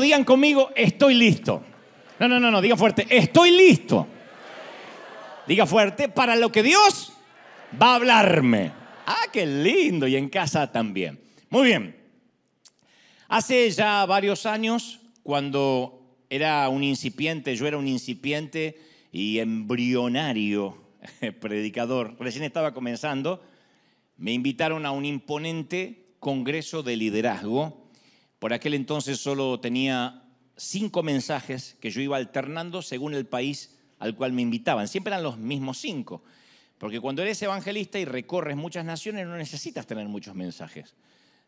Digan conmigo, estoy listo. No, no, no, no, diga fuerte, estoy listo. Diga fuerte, para lo que Dios va a hablarme. Ah, qué lindo, y en casa también. Muy bien. Hace ya varios años, cuando era un incipiente, yo era un incipiente y embrionario predicador, recién estaba comenzando, me invitaron a un imponente congreso de liderazgo. Por aquel entonces solo tenía cinco mensajes que yo iba alternando según el país al cual me invitaban. Siempre eran los mismos cinco. Porque cuando eres evangelista y recorres muchas naciones no necesitas tener muchos mensajes.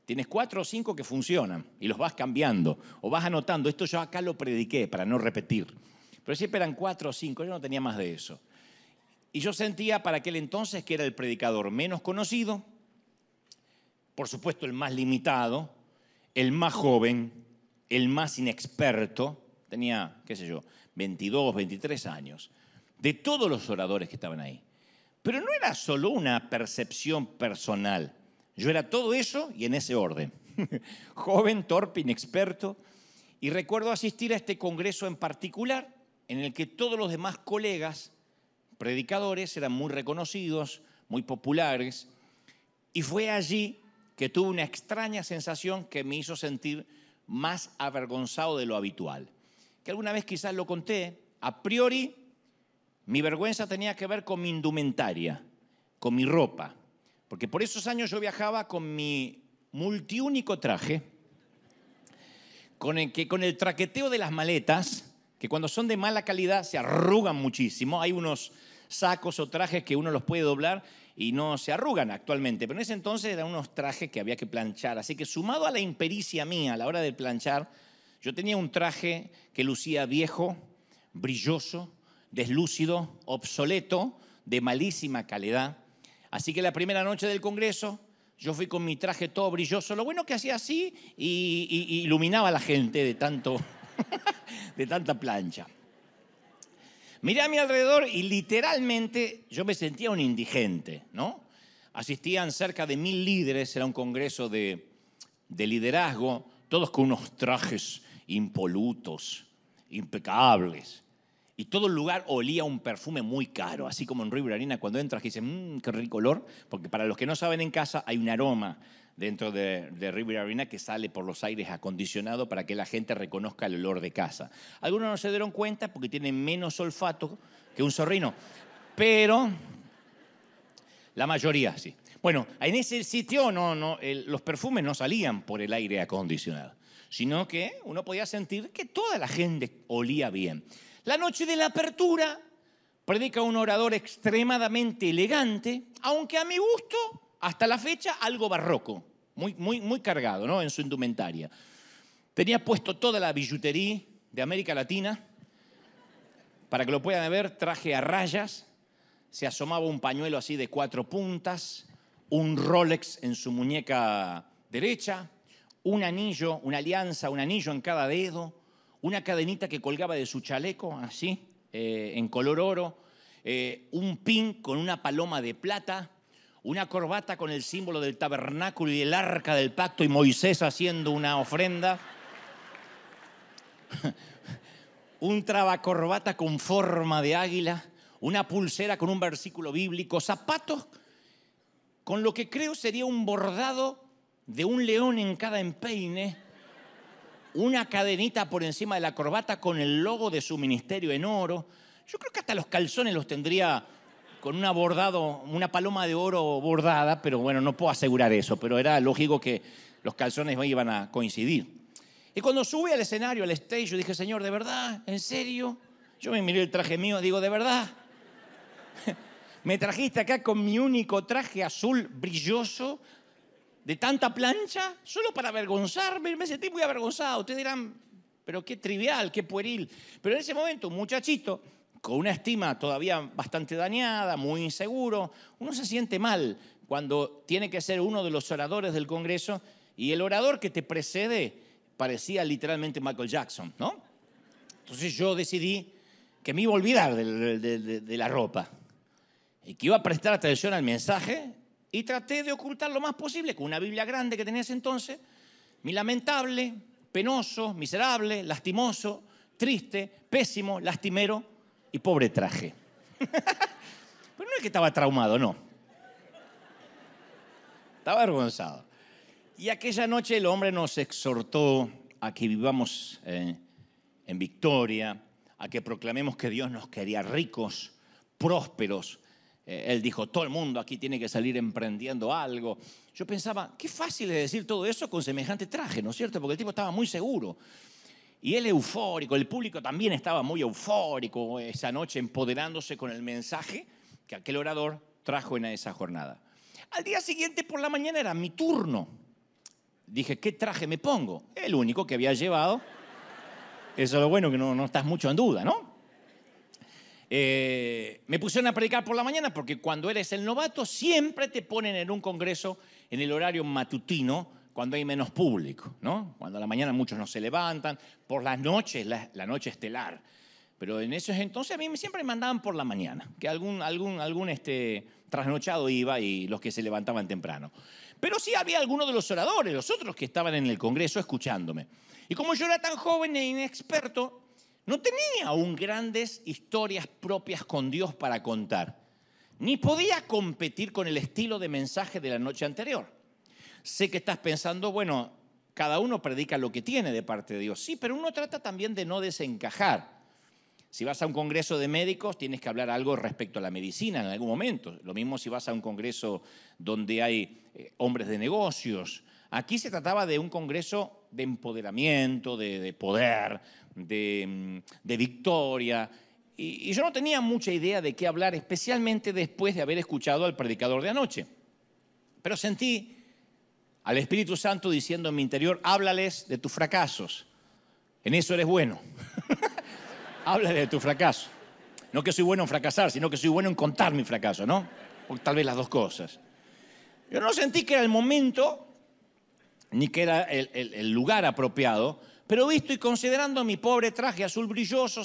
Tienes cuatro o cinco que funcionan y los vas cambiando o vas anotando. Esto yo acá lo prediqué para no repetir. Pero siempre eran cuatro o cinco, yo no tenía más de eso. Y yo sentía para aquel entonces que era el predicador menos conocido, por supuesto el más limitado, el más joven, el más inexperto, tenía, qué sé yo, 22, 23 años, de todos los oradores que estaban ahí. Pero no era solo una percepción personal, yo era todo eso y en ese orden. joven, torpe, inexperto. Y recuerdo asistir a este congreso en particular, en el que todos los demás colegas predicadores eran muy reconocidos, muy populares, y fue allí que tuve una extraña sensación que me hizo sentir más avergonzado de lo habitual. Que alguna vez quizás lo conté, a priori mi vergüenza tenía que ver con mi indumentaria, con mi ropa, porque por esos años yo viajaba con mi multiúnico traje, con el, que, con el traqueteo de las maletas, que cuando son de mala calidad se arrugan muchísimo, hay unos sacos o trajes que uno los puede doblar y no se arrugan actualmente, pero en ese entonces eran unos trajes que había que planchar, así que sumado a la impericia mía a la hora de planchar, yo tenía un traje que lucía viejo, brilloso, deslúcido, obsoleto, de malísima calidad. Así que la primera noche del Congreso yo fui con mi traje todo brilloso. Lo bueno que hacía así y, iluminaba a la gente de, tanto, de tanta plancha. Miré a mi alrededor y literalmente yo me sentía un indigente, ¿no? Asistían cerca de mil líderes, era un congreso de, de liderazgo, todos con unos trajes impolutos, impecables. Y todo el lugar olía un perfume muy caro, así como en River Arena cuando entras y dices, mmm, qué rico olor, porque para los que no saben en casa hay un aroma dentro de, River Arena que sale por los aires acondicionados para que la gente reconozca el olor de casa. Algunos no se dieron cuenta porque tienen menos olfato que un zorrino, pero la mayoría sí. Bueno, en ese sitio no, no, los perfumes no salían por el aire acondicionado, sino que uno podía sentir que toda la gente olía bien. La noche de la apertura predica un orador extremadamente elegante, aunque a mi gusto, hasta la fecha, algo barroco muy, muy, muy cargado ¿no? en su indumentaria. Tenía puesto toda la billutería de América Latina. Para que lo puedan ver, traje a rayas, se asomaba un pañuelo así de cuatro puntas, un Rolex en su muñeca derecha, un anillo, una alianza, un anillo en cada dedo, una cadenita que colgaba de su chaleco, así, eh, en color oro, eh, un pin con una paloma de plata, una corbata con el símbolo del tabernáculo y el arca del pacto y Moisés haciendo una ofrenda, un trabacorbata con forma de águila, una pulsera con un versículo bíblico, zapatos con lo que creo sería un bordado de un león en cada empeine, una cadenita por encima de la corbata con el logo de su ministerio en oro. Yo creo que hasta los calzones los tendría con una bordado, una paloma de oro bordada, pero bueno, no puedo asegurar eso, pero era lógico que los calzones iban a coincidir. Y cuando subí al escenario, al stage, yo dije, Señor, ¿de verdad? ¿En serio? Yo me miré el traje mío, digo, ¿de verdad? me trajiste acá con mi único traje azul brilloso, de tanta plancha, solo para avergonzarme. Me sentí muy avergonzado. Ustedes dirán, pero qué trivial, qué pueril. Pero en ese momento, un muchachito con una estima todavía bastante dañada, muy inseguro, uno se siente mal cuando tiene que ser uno de los oradores del Congreso y el orador que te precede parecía literalmente Michael Jackson, ¿no? Entonces yo decidí que me iba a olvidar de, la ropa y que iba a prestar atención al mensaje y traté de ocultar lo más posible con una Biblia grande que tenía ese entonces, mi lamentable penoso, miserable, lastimoso, triste, pésimo, lastimero y pobre traje. Pero no es que estaba traumado, no. Estaba avergonzado. Y aquella noche el hombre nos exhortó a que vivamos eh, en victoria, a que proclamemos que Dios nos quería ricos, prósperos. Eh, él dijo, todo el mundo aquí tiene que salir emprendiendo algo. Yo pensaba, qué fácil es decir todo eso con semejante traje, ¿no es cierto? Porque el tipo estaba muy seguro. Y él eufórico, el público también estaba muy eufórico esa noche, empoderándose con el mensaje que aquel orador trajo en esa jornada. Al día siguiente por la mañana era mi turno. Dije, ¿qué traje me pongo? El único que había llevado. Eso es lo bueno, que no, no estás mucho en duda, ¿no? Eh, me pusieron a predicar por la mañana porque cuando eres el novato siempre te ponen en un congreso en el horario matutino cuando hay menos público, ¿no? Cuando a la mañana muchos no se levantan, por las noches, la, noche estelar. Pero en esos entonces a mí siempre me mandaban por la mañana, que algún, algún, algún este, trasnochado iba y los que se levantaban temprano. Pero sí había algunos de los oradores, los otros que estaban en el Congreso escuchándome. Y como yo era tan joven e inexperto, no tenía aún grandes historias propias con Dios para contar, ni podía competir con el estilo de mensaje de la noche anterior. Sé que estás pensando, bueno, cada uno predica lo que tiene de parte de Dios. Sí, pero uno trata también de no desencajar. Si vas a un congreso de médicos, tienes que hablar algo respecto a la medicina en algún momento. Lo mismo si vas a un congreso donde hay eh, hombres de negocios. Aquí se trataba de un congreso de empoderamiento, de, poder, de, mm, victoria. y yo no tenía mucha idea de qué hablar, especialmente después de haber escuchado al predicador de anoche. Pero sentí al Espíritu Santo diciendo en mi interior, háblales de tus fracasos. En eso eres bueno. háblales de tu fracaso. No que soy bueno en fracasar, sino que soy bueno en contar mi fracaso, ¿no? O tal vez las dos cosas. Yo no sentí que era el momento, ni que era el, el lugar apropiado, pero visto y considerando mi pobre traje azul brilloso,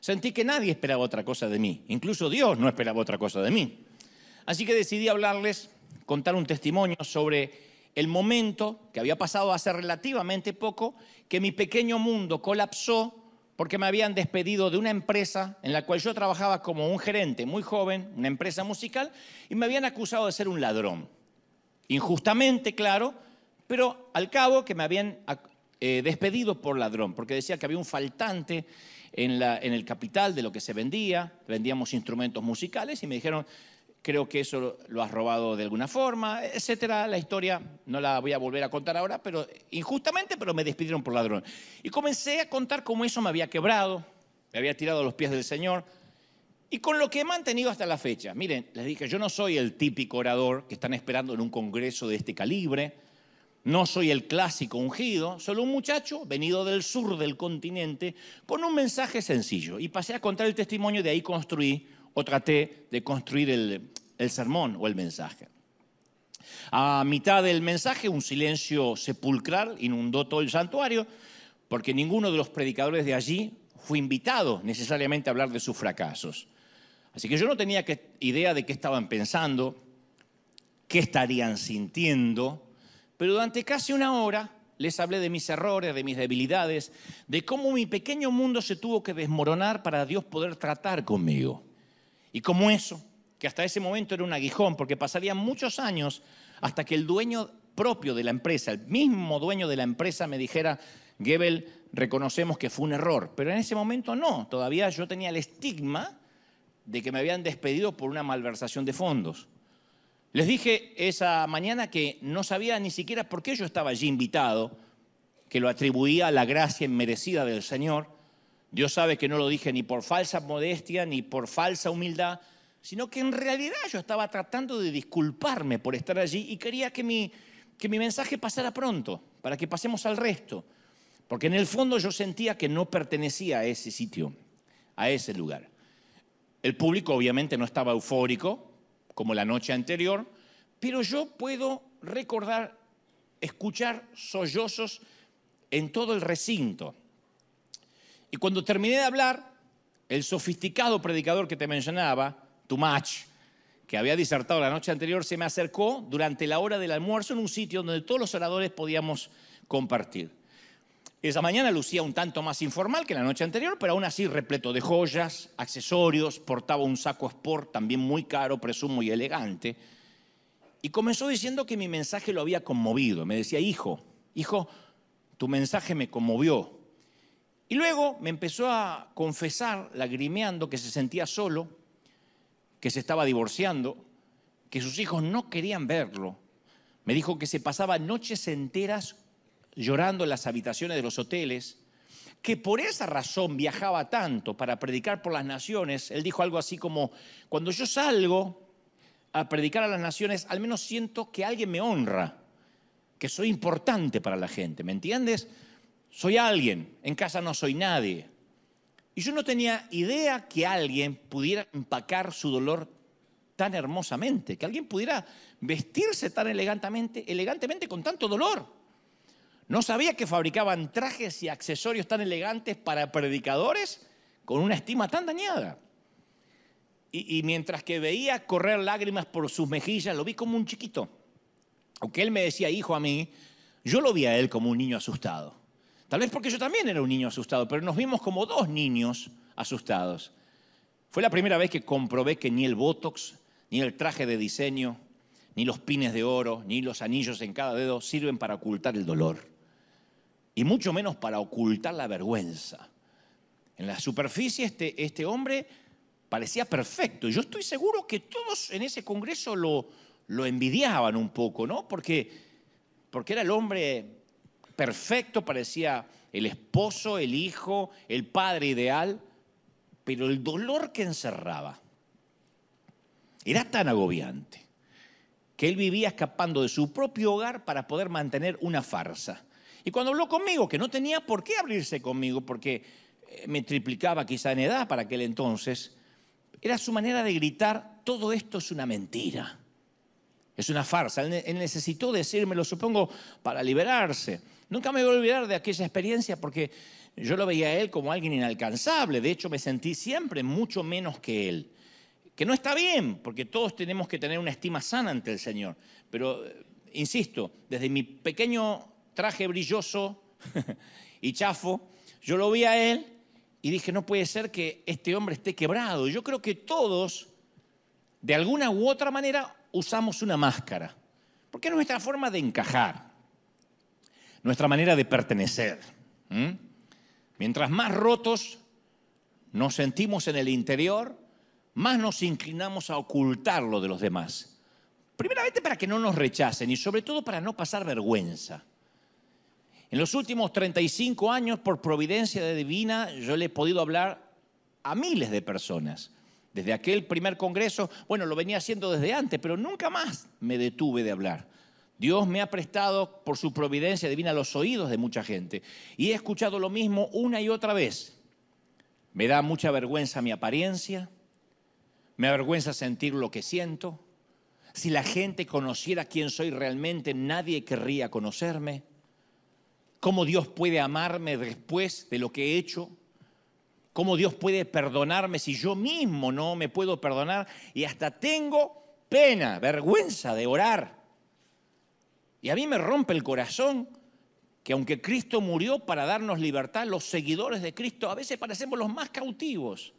sentí que nadie esperaba otra cosa de mí. Incluso Dios no esperaba otra cosa de mí. Así que decidí hablarles, contar un testimonio sobre el momento, que había pasado hace relativamente poco, que mi pequeño mundo colapsó porque me habían despedido de una empresa en la cual yo trabajaba como un gerente muy joven, una empresa musical, y me habían acusado de ser un ladrón. Injustamente, claro, pero al cabo que me habían eh, despedido por ladrón, porque decía que había un faltante en, en el capital de lo que se vendía, vendíamos instrumentos musicales, y me dijeron, creo que eso lo has robado de alguna forma, etcétera. La historia no la voy a volver a contar ahora, pero injustamente, pero me despidieron por ladrón. Y comencé a contar cómo eso me había quebrado, me había tirado a los pies del Señor, y con lo que he mantenido hasta la fecha. Miren, les dije, yo no soy el típico orador que están esperando en un congreso de este calibre, no soy el clásico ungido, solo un muchacho venido del sur del continente con un mensaje sencillo. Y pasé a contar el testimonio, de ahí construí o traté de construir el, sermón o el mensaje. A mitad del mensaje, un silencio sepulcral inundó todo el santuario, porque ninguno de los predicadores de allí fue invitado necesariamente a hablar de sus fracasos. Así que yo no tenía idea de qué estaban pensando, qué estarían sintiendo, pero durante casi una hora les hablé de mis errores, de mis debilidades, de cómo mi pequeño mundo se tuvo que desmoronar para Dios poder tratar conmigo. Y como eso, que hasta ese momento era un aguijón, porque pasarían muchos años hasta que el dueño propio de la empresa, el mismo dueño de la empresa me dijera, Gebel, reconocemos que fue un error, pero en ese momento no, todavía yo tenía el estigma de que me habían despedido por una malversación de fondos. Les dije esa mañana que no sabía ni siquiera por qué yo estaba allí invitado, que lo atribuía a la gracia inmerecida del Señor, Dios sabe que no lo dije ni por falsa modestia ni por falsa humildad, sino que en realidad yo estaba tratando de disculparme por estar allí y quería que mi, que mi mensaje pasara pronto, para que pasemos al resto. Porque en el fondo yo sentía que no pertenecía a ese sitio, a ese lugar. El público obviamente no estaba eufórico, como la noche anterior, pero yo puedo recordar, escuchar sollozos en todo el recinto. Y cuando terminé de hablar, el sofisticado predicador que te mencionaba, Tumach, que había disertado la noche anterior, se me acercó durante la hora del almuerzo en un sitio donde todos los oradores podíamos compartir. Esa mañana lucía un tanto más informal que la noche anterior, pero aún así repleto de joyas, accesorios, portaba un saco sport también muy caro, presumo y elegante. Y comenzó diciendo que mi mensaje lo había conmovido. Me decía, hijo, hijo, tu mensaje me conmovió. Y luego me empezó a confesar, lagrimeando, que se sentía solo, que se estaba divorciando, que sus hijos no querían verlo. Me dijo que se pasaba noches enteras llorando en las habitaciones de los hoteles, que por esa razón viajaba tanto para predicar por las naciones. Él dijo algo así como, cuando yo salgo a predicar a las naciones, al menos siento que alguien me honra, que soy importante para la gente, ¿me entiendes? Soy alguien, en casa no soy nadie. Y yo no tenía idea que alguien pudiera empacar su dolor tan hermosamente, que alguien pudiera vestirse tan elegantemente, elegantemente con tanto dolor. No sabía que fabricaban trajes y accesorios tan elegantes para predicadores con una estima tan dañada. Y, y, mientras que veía correr lágrimas por sus mejillas, lo vi como un chiquito. Aunque él me decía hijo a mí, yo lo vi a él como un niño asustado. Tal vez porque yo también era un niño asustado, pero nos vimos como dos niños asustados. Fue la primera vez que comprobé que ni el Botox, ni el traje de diseño, ni los pines de oro, ni los anillos en cada dedo sirven para ocultar el dolor. Y mucho menos para ocultar la vergüenza. En la superficie este, este hombre parecía perfecto. Yo estoy seguro que todos en ese congreso lo, lo envidiaban un poco, ¿no? Porque, porque era el hombre perfecto, parecía el esposo, el hijo, el padre ideal, pero el dolor que encerraba era tan agobiante que él vivía escapando de su propio hogar para poder mantener una farsa. Y cuando habló conmigo, que no tenía por qué abrirse conmigo, porque eh, me triplicaba quizá en edad para aquel entonces, era su manera de gritar, todo esto es una mentira, es una farsa. Él necesitó decírmelo, supongo, para liberarse. Nunca me voy a olvidar de aquella experiencia porque yo lo veía a él como alguien inalcanzable. De hecho, me sentí siempre mucho menos que él. Que no está bien, porque todos tenemos que tener una estima sana ante el Señor. Pero, eh, insisto, desde mi pequeño traje brilloso y chafo, yo lo vi a él y dije, no puede ser que este hombre esté quebrado. Yo creo que todos, de alguna u otra manera, usamos una máscara, porque es nuestra forma de encajar nuestra manera de pertenecer. Mientras más rotos nos sentimos en el interior, más nos inclinamos a ocultarlo de los demás. Primeramente para que no nos rechacen y sobre todo para no pasar vergüenza. En los últimos 35 años, por providencia de divina, yo le he podido hablar a miles de personas. Desde aquel primer congreso, bueno, lo venía haciendo desde antes, pero nunca más me detuve de hablar. Dios me ha prestado por su providencia divina los oídos de mucha gente y he escuchado lo mismo una y otra vez. Me da mucha vergüenza mi apariencia, me avergüenza sentir lo que siento. Si la gente conociera quién soy realmente, nadie querría conocerme. ¿Cómo Dios puede amarme después de lo que he hecho? ¿Cómo Dios puede perdonarme si yo mismo no me puedo perdonar? Y hasta tengo pena, vergüenza de orar y a mí me rompe el corazón que aunque Cristo murió para darnos libertad, los seguidores de Cristo a veces parecemos los más cautivos.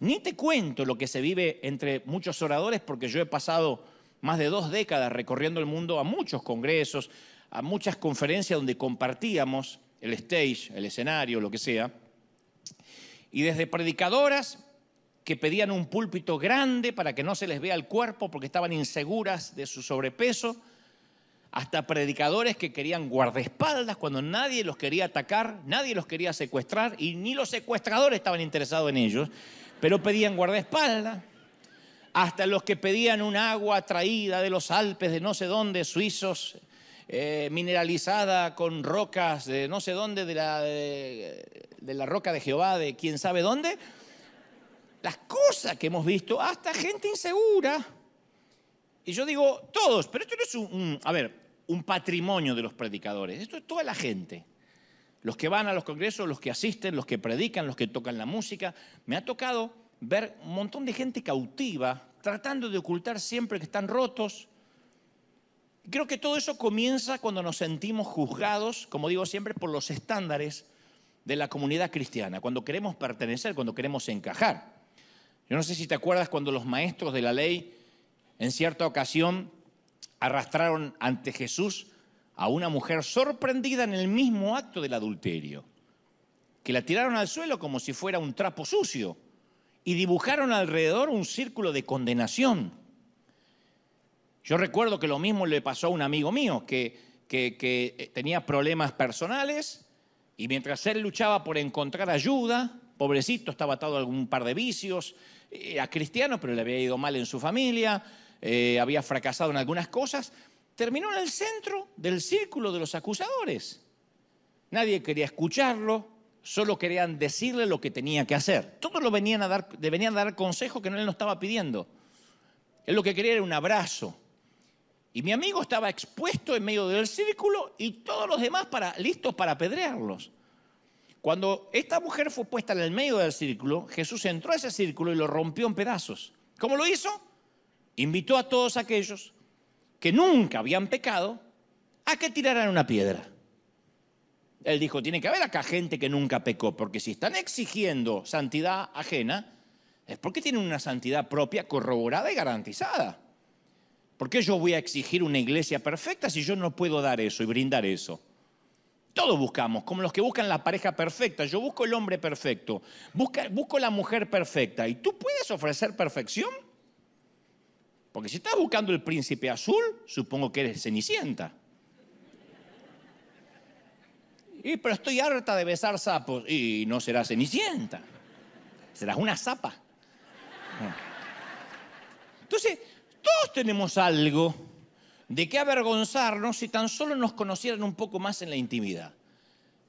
Ni te cuento lo que se vive entre muchos oradores porque yo he pasado más de dos décadas recorriendo el mundo a muchos congresos, a muchas conferencias donde compartíamos el stage, el escenario, lo que sea. Y desde predicadoras que pedían un púlpito grande para que no se les vea el cuerpo porque estaban inseguras de su sobrepeso, hasta predicadores que querían guardaespaldas cuando nadie los quería atacar, nadie los quería secuestrar y ni los secuestradores estaban interesados en ellos, pero pedían guardaespaldas. Hasta los que pedían un agua traída de los Alpes de no sé dónde, suizos, eh, mineralizada con rocas de no sé dónde, de la, de, de la roca de Jehová, de quién sabe dónde. Las cosas que hemos visto, hasta gente insegura. Y yo digo, todos, pero esto no es un, a ver, un patrimonio de los predicadores. Esto es toda la gente. Los que van a los congresos, los que asisten, los que predican, los que tocan la música. Me ha tocado ver un montón de gente cautiva tratando de ocultar siempre que están rotos, Creo que todo eso comienza cuando nos sentimos juzgados, como digo siempre, por los estándares de la comunidad cristiana, cuando queremos pertenecer, cuando queremos encajar. Yo no sé si te acuerdas cuando los maestros de la ley en cierta ocasión arrastraron ante Jesús a una mujer sorprendida en el mismo acto del adulterio, que la tiraron al suelo como si fuera un trapo sucio y dibujaron alrededor un círculo de condenación. Yo recuerdo que lo mismo le pasó a un amigo mío que, que, tenía problemas personales y mientras él luchaba por encontrar ayuda, pobrecito, estaba atado a algún par de vicios, era cristiano, pero le había ido mal en su familia, eh, había fracasado en algunas cosas, terminó en el centro del círculo de los acusadores. Nadie quería escucharlo, solo querían decirle lo que tenía que hacer. Todos lo venían a dar, le venían a dar consejo que no él no estaba pidiendo. Él lo que quería era un abrazo. Y mi amigo estaba expuesto en medio del círculo y todos los demás para, listos para apedrearlos. Cuando esta mujer fue puesta en el medio del círculo, Jesús entró a ese círculo y lo rompió en pedazos. ¿Cómo lo hizo? Invitó a todos aquellos que nunca habían pecado a que tiraran una piedra. Él dijo, tiene que haber acá gente que nunca pecó, porque si están exigiendo santidad ajena, es porque tienen una santidad propia corroborada y garantizada. ¿Por qué yo voy a exigir una iglesia perfecta si yo no puedo dar eso y brindar eso? Todos buscamos, como los que buscan la pareja perfecta. Yo busco el hombre perfecto, busco la mujer perfecta. ¿Y tú puedes ofrecer perfección? Porque si estás buscando el príncipe azul, supongo que eres cenicienta. Y, pero estoy harta de besar sapos. Y no serás cenicienta. Serás una zapa. Entonces, todos tenemos algo de qué avergonzarnos si tan solo nos conocieran un poco más en la intimidad.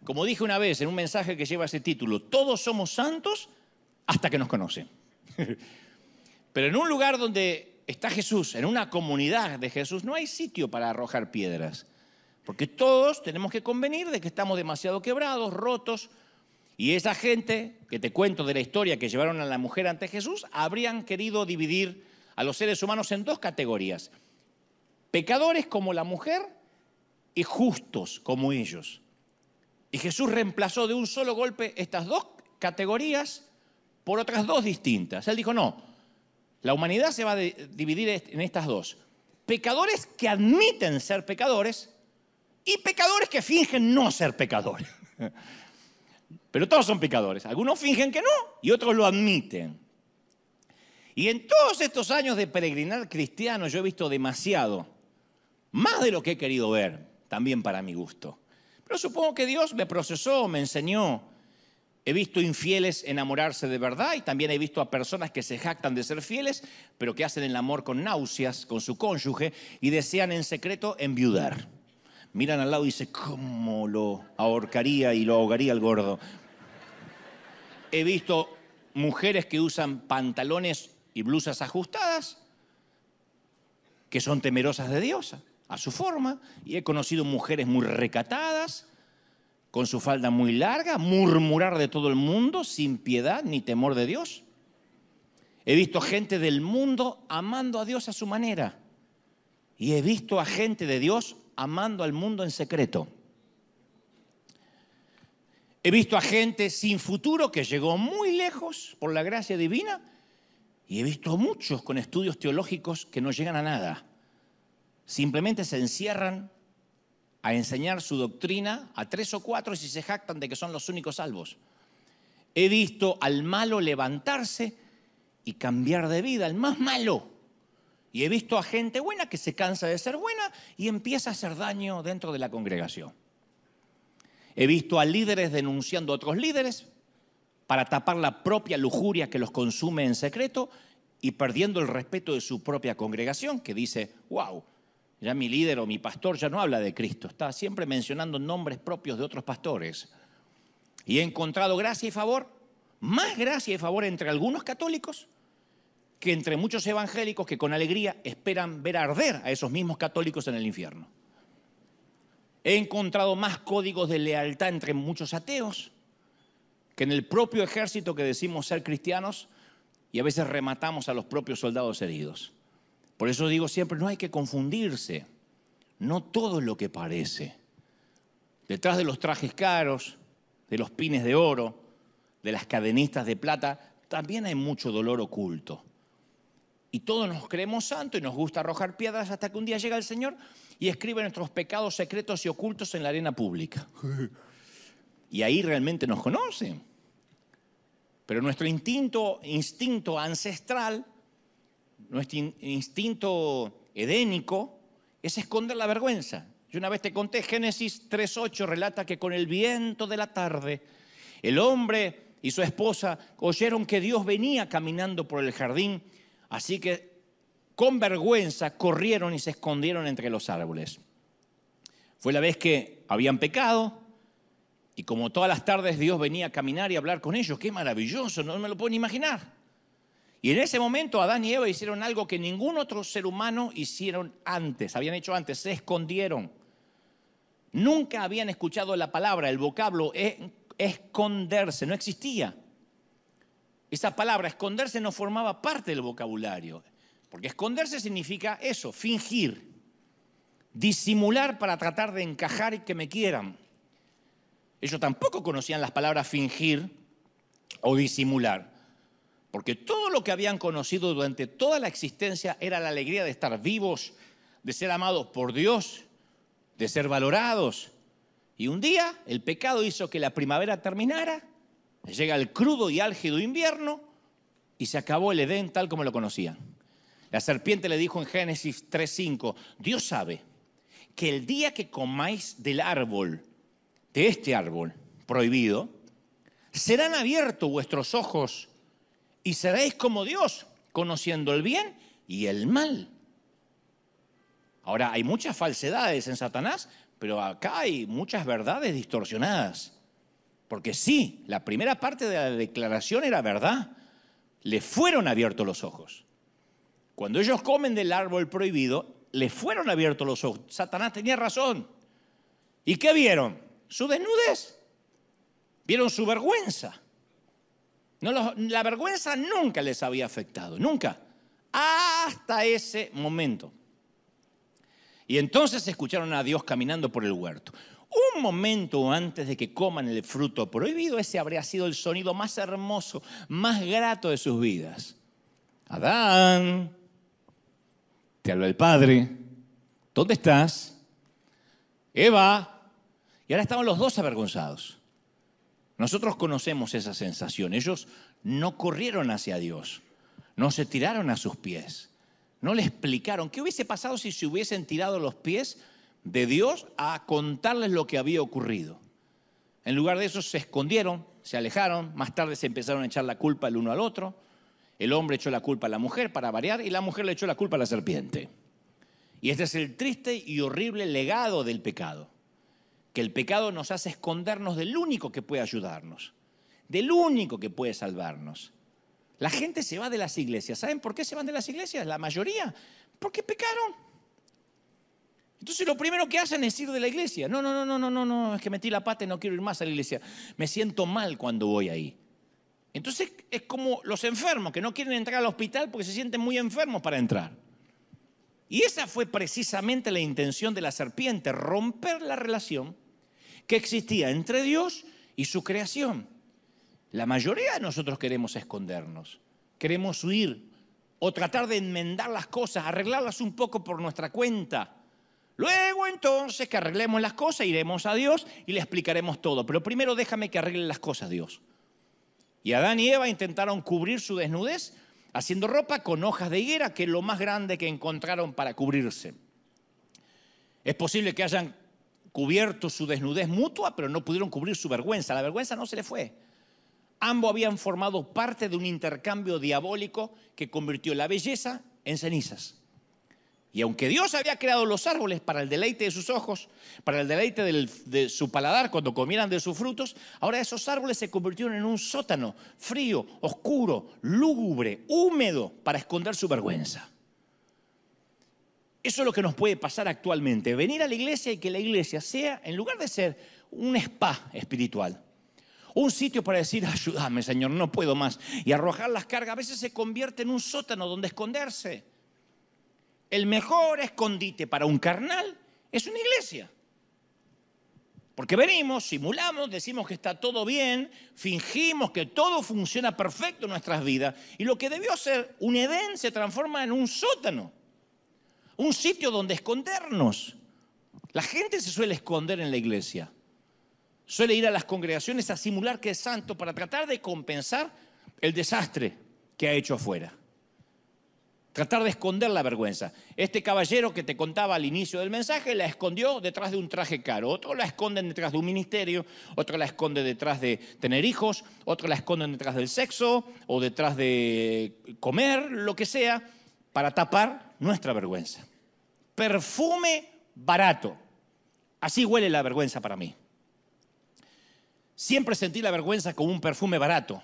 Como dije una vez en un mensaje que lleva ese título, todos somos santos hasta que nos conocen. Pero en un lugar donde está Jesús, en una comunidad de Jesús, no hay sitio para arrojar piedras. Porque todos tenemos que convenir de que estamos demasiado quebrados, rotos. Y esa gente que te cuento de la historia que llevaron a la mujer ante Jesús, habrían querido dividir a los seres humanos en dos categorías. Pecadores como la mujer y justos como ellos. Y Jesús reemplazó de un solo golpe estas dos categorías por otras dos distintas. Él dijo, no, la humanidad se va a dividir en estas dos. Pecadores que admiten ser pecadores y pecadores que fingen no ser pecadores. Pero todos son pecadores. Algunos fingen que no y otros lo admiten. Y en todos estos años de peregrinar cristiano yo he visto demasiado, más de lo que he querido ver, también para mi gusto. Pero supongo que Dios me procesó, me enseñó He visto infieles enamorarse de verdad y también he visto a personas que se jactan de ser fieles, pero que hacen el amor con náuseas con su cónyuge y desean en secreto enviudar. Miran al lado y dicen, ¿cómo lo ahorcaría y lo ahogaría el gordo? He visto mujeres que usan pantalones y blusas ajustadas, que son temerosas de Dios, a su forma, y he conocido mujeres muy recatadas, con su falda muy larga, murmurar de todo el mundo sin piedad ni temor de Dios. He visto gente del mundo amando a Dios a su manera. Y he visto a gente de Dios amando al mundo en secreto. He visto a gente sin futuro que llegó muy lejos por la gracia divina. Y he visto muchos con estudios teológicos que no llegan a nada. Simplemente se encierran a enseñar su doctrina a tres o cuatro si se jactan de que son los únicos salvos. He visto al malo levantarse y cambiar de vida, al más malo. Y he visto a gente buena que se cansa de ser buena y empieza a hacer daño dentro de la congregación. He visto a líderes denunciando a otros líderes para tapar la propia lujuria que los consume en secreto y perdiendo el respeto de su propia congregación, que dice, wow, ya mi líder o mi pastor ya no habla de Cristo, está siempre mencionando nombres propios de otros pastores. Y he encontrado gracia y favor, más gracia y favor entre algunos católicos que entre muchos evangélicos que con alegría esperan ver arder a esos mismos católicos en el infierno. He encontrado más códigos de lealtad entre muchos ateos que en el propio ejército que decimos ser cristianos y a veces rematamos a los propios soldados heridos. Por eso digo siempre, no hay que confundirse. no todo es lo que parece. Detrás de los trajes caros, de los pines de oro, de las cadenistas de plata, también hay mucho dolor oculto. Y todos nos creemos santos y nos gusta arrojar piedras hasta que un día llega el Señor y escribe nuestros pecados secretos y ocultos en la arena pública. Y ahí realmente nos conocen. Pero nuestro instinto, instinto ancestral, nuestro instinto edénico, es esconder la vergüenza. Yo una vez te conté, Génesis 3.8 relata que con el viento de la tarde, el hombre y su esposa oyeron que Dios venía caminando por el jardín Así que con vergüenza corrieron y se escondieron entre los árboles. Fue la vez que habían pecado y como todas las tardes Dios venía a caminar y hablar con ellos. Qué maravilloso, no me lo pueden imaginar. Y en ese momento Adán y Eva hicieron algo que ningún otro ser humano hicieron antes, habían hecho antes, se escondieron. Nunca habían escuchado la palabra, el vocablo esconderse, no existía. Esa palabra esconderse no formaba parte del vocabulario, porque esconderse significa eso, fingir, disimular para tratar de encajar y que me quieran. Ellos tampoco conocían las palabras fingir o disimular, porque todo lo que habían conocido durante toda la existencia era la alegría de estar vivos, de ser amados por Dios, de ser valorados. Y un día el pecado hizo que la primavera terminara Llega el crudo y álgido invierno y se acabó el Edén tal como lo conocían. La serpiente le dijo en Génesis 3:5, Dios sabe que el día que comáis del árbol, de este árbol prohibido, serán abiertos vuestros ojos y seréis como Dios, conociendo el bien y el mal. Ahora, hay muchas falsedades en Satanás, pero acá hay muchas verdades distorsionadas. Porque sí, la primera parte de la declaración era verdad. Le fueron abiertos los ojos. Cuando ellos comen del árbol prohibido, le fueron abiertos los ojos. Satanás tenía razón. ¿Y qué vieron? Su desnudez. Vieron su vergüenza. No, la vergüenza nunca les había afectado, nunca. Hasta ese momento. Y entonces escucharon a Dios caminando por el huerto. Un momento antes de que coman el fruto prohibido, ese habría sido el sonido más hermoso, más grato de sus vidas. Adán, te habla el Padre, ¿dónde estás? Eva, y ahora estaban los dos avergonzados. Nosotros conocemos esa sensación. Ellos no corrieron hacia Dios, no se tiraron a sus pies, no le explicaron qué hubiese pasado si se hubiesen tirado los pies de Dios a contarles lo que había ocurrido. En lugar de eso se escondieron, se alejaron, más tarde se empezaron a echar la culpa el uno al otro. El hombre echó la culpa a la mujer para variar y la mujer le echó la culpa a la serpiente. Y este es el triste y horrible legado del pecado. Que el pecado nos hace escondernos del único que puede ayudarnos, del único que puede salvarnos. La gente se va de las iglesias. ¿Saben por qué se van de las iglesias? La mayoría. Porque pecaron. Entonces lo primero que hacen es ir de la iglesia. No, no, no, no, no, no, no, es que metí la pata y no quiero ir más a la iglesia. Me siento mal cuando voy ahí. Entonces es como los enfermos que no quieren entrar al hospital porque se sienten muy enfermos para entrar. Y esa fue precisamente la intención de la serpiente, romper la relación que existía entre Dios y su creación. La mayoría de nosotros queremos escondernos, queremos huir o tratar de enmendar las cosas, arreglarlas un poco por nuestra cuenta Luego entonces que arreglemos las cosas, iremos a Dios y le explicaremos todo. Pero primero déjame que arregle las cosas Dios. Y Adán y Eva intentaron cubrir su desnudez haciendo ropa con hojas de higuera, que es lo más grande que encontraron para cubrirse. Es posible que hayan cubierto su desnudez mutua, pero no pudieron cubrir su vergüenza. La vergüenza no se le fue. Ambos habían formado parte de un intercambio diabólico que convirtió la belleza en cenizas. Y aunque Dios había creado los árboles para el deleite de sus ojos, para el deleite de su paladar cuando comieran de sus frutos, ahora esos árboles se convirtieron en un sótano frío, oscuro, lúgubre, húmedo para esconder su vergüenza. Eso es lo que nos puede pasar actualmente, venir a la iglesia y que la iglesia sea, en lugar de ser un spa espiritual, un sitio para decir, ayúdame Señor, no puedo más, y arrojar las cargas, a veces se convierte en un sótano donde esconderse. El mejor escondite para un carnal es una iglesia. Porque venimos, simulamos, decimos que está todo bien, fingimos que todo funciona perfecto en nuestras vidas y lo que debió ser un Edén se transforma en un sótano, un sitio donde escondernos. La gente se suele esconder en la iglesia, suele ir a las congregaciones a simular que es santo para tratar de compensar el desastre que ha hecho afuera. Tratar de esconder la vergüenza. Este caballero que te contaba al inicio del mensaje la escondió detrás de un traje caro. Otro la esconden detrás de un ministerio, otro la esconde detrás de tener hijos, otro la esconden detrás del sexo o detrás de comer, lo que sea, para tapar nuestra vergüenza. Perfume barato. Así huele la vergüenza para mí. Siempre sentí la vergüenza como un perfume barato.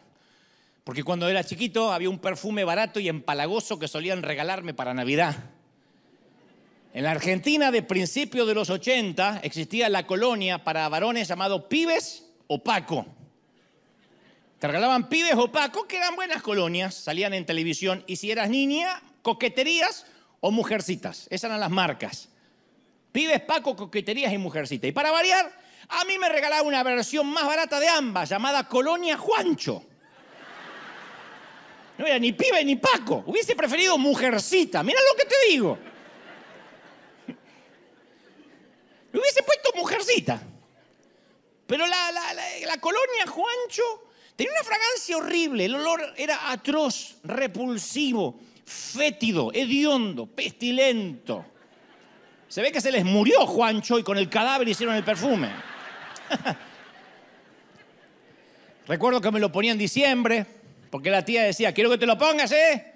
Porque cuando era chiquito había un perfume barato y empalagoso que solían regalarme para Navidad. En la Argentina de principios de los 80 existía la colonia para varones llamado Pibes o Paco. Te regalaban Pibes o Paco, que eran buenas colonias, salían en televisión. Y si eras niña, coqueterías o mujercitas. Esas eran las marcas. Pibes, Paco, coqueterías y mujercitas. Y para variar, a mí me regalaba una versión más barata de ambas, llamada Colonia Juancho. No era ni pibe ni Paco. Hubiese preferido mujercita. Mira lo que te digo. Me hubiese puesto mujercita. Pero la, la, colonia Juancho tenía una fragancia horrible. El olor era atroz, repulsivo, fétido, hediondo, pestilento. Se ve que se les murió Juancho y con el cadáver hicieron el perfume. Recuerdo que me lo ponía en diciembre porque la tía decía, quiero que te lo pongas, ¿eh?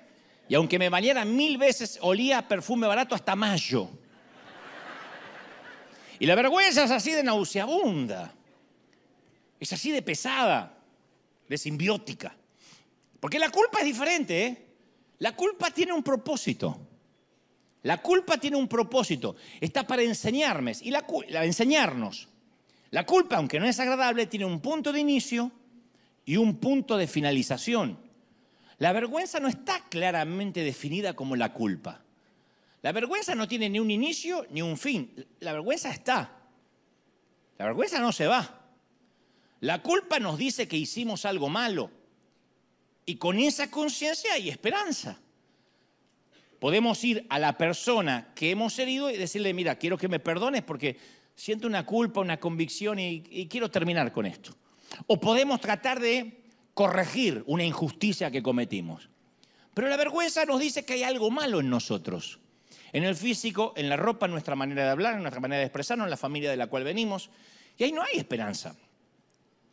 Y aunque me bañara mil veces, olía perfume barato hasta mayo. Y la vergüenza es así de nauseabunda. Es así de pesada, de simbiótica. Porque la culpa es diferente, ¿eh? La culpa tiene un propósito. La culpa tiene un propósito. Está para enseñarme y la, enseñarnos. La culpa, aunque no es agradable, tiene un punto de inicio y un punto de finalización. La vergüenza no está claramente definida como la culpa. La vergüenza no tiene ni un inicio ni un fin. La vergüenza está. La vergüenza no se va. La culpa nos dice que hicimos algo malo. Y con esa conciencia hay esperanza. Podemos ir a la persona que hemos herido y decirle, mira, quiero que me perdones porque siento una culpa, una convicción y, y quiero terminar con esto. O podemos tratar de corregir una injusticia que cometimos. Pero la vergüenza nos dice que hay algo malo en nosotros. En el físico, en la ropa, en nuestra manera de hablar, en nuestra manera de expresarnos, en la familia de la cual venimos. Y ahí no hay esperanza.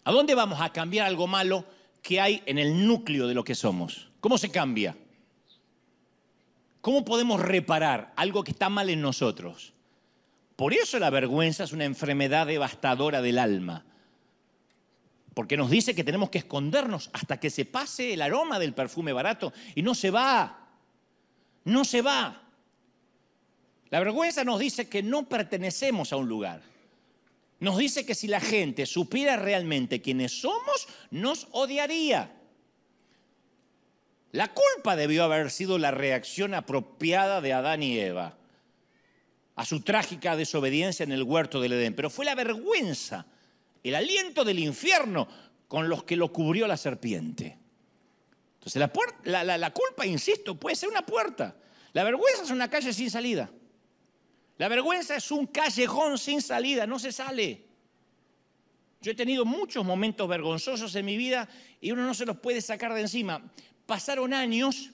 ¿A dónde vamos a cambiar algo malo que hay en el núcleo de lo que somos? ¿Cómo se cambia? ¿Cómo podemos reparar algo que está mal en nosotros? Por eso la vergüenza es una enfermedad devastadora del alma porque nos dice que tenemos que escondernos hasta que se pase el aroma del perfume barato y no se va, no se va. La vergüenza nos dice que no pertenecemos a un lugar. Nos dice que si la gente supiera realmente quiénes somos, nos odiaría. La culpa debió haber sido la reacción apropiada de Adán y Eva a su trágica desobediencia en el huerto del Edén, pero fue la vergüenza el aliento del infierno con los que lo cubrió la serpiente. Entonces la, culpa, insisto, puede ser una puerta. La vergüenza es una calle sin salida. La vergüenza es un callejón sin salida, no se sale. Yo he tenido muchos momentos vergonzosos en mi vida y uno no se los puede sacar de encima. Pasaron años,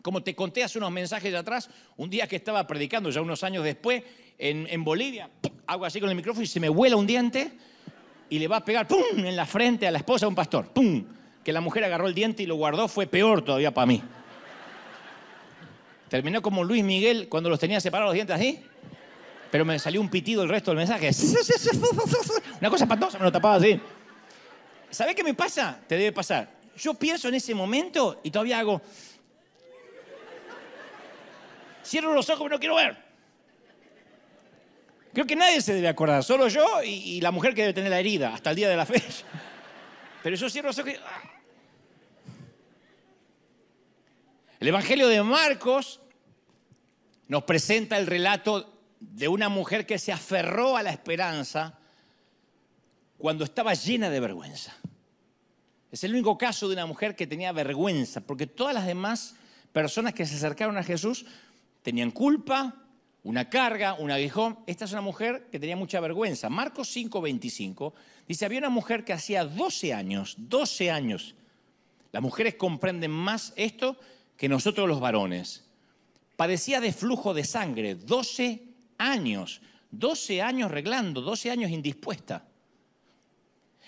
como te conté hace unos mensajes de atrás, un día que estaba predicando, ya unos años después, en, Bolivia, hago así con el micrófono y se me vuela un diente y le va a pegar, ¡pum!, en la frente a la esposa de un pastor, ¡pum! Que la mujer agarró el diente y lo guardó, fue peor todavía para mí. Terminó como Luis Miguel cuando los tenía separados los dientes así, pero me salió un pitido el resto del mensaje. Una cosa espantosa, me lo tapaba así. ¿Sabes qué me pasa? Te debe pasar. Yo pienso en ese momento y todavía hago. Cierro los ojos, pero no quiero ver. Creo que nadie se debe acordar, solo yo y, la mujer que debe tener la herida hasta el día de la fecha. Pero yo cierro los ojos. Ah. El Evangelio de Marcos nos presenta el relato de una mujer que se aferró a la esperanza cuando estaba llena de vergüenza. Es el único caso de una mujer que tenía vergüenza, porque todas las demás personas que se acercaron a Jesús tenían culpa, una carga, un aguijón. Esta es una mujer que tenía mucha vergüenza. Marcos 5:25 dice, había una mujer que hacía 12 años, 12 años. Las mujeres comprenden más esto que nosotros los varones. Padecía de flujo de sangre, 12 años, 12 años reglando, 12 años indispuesta.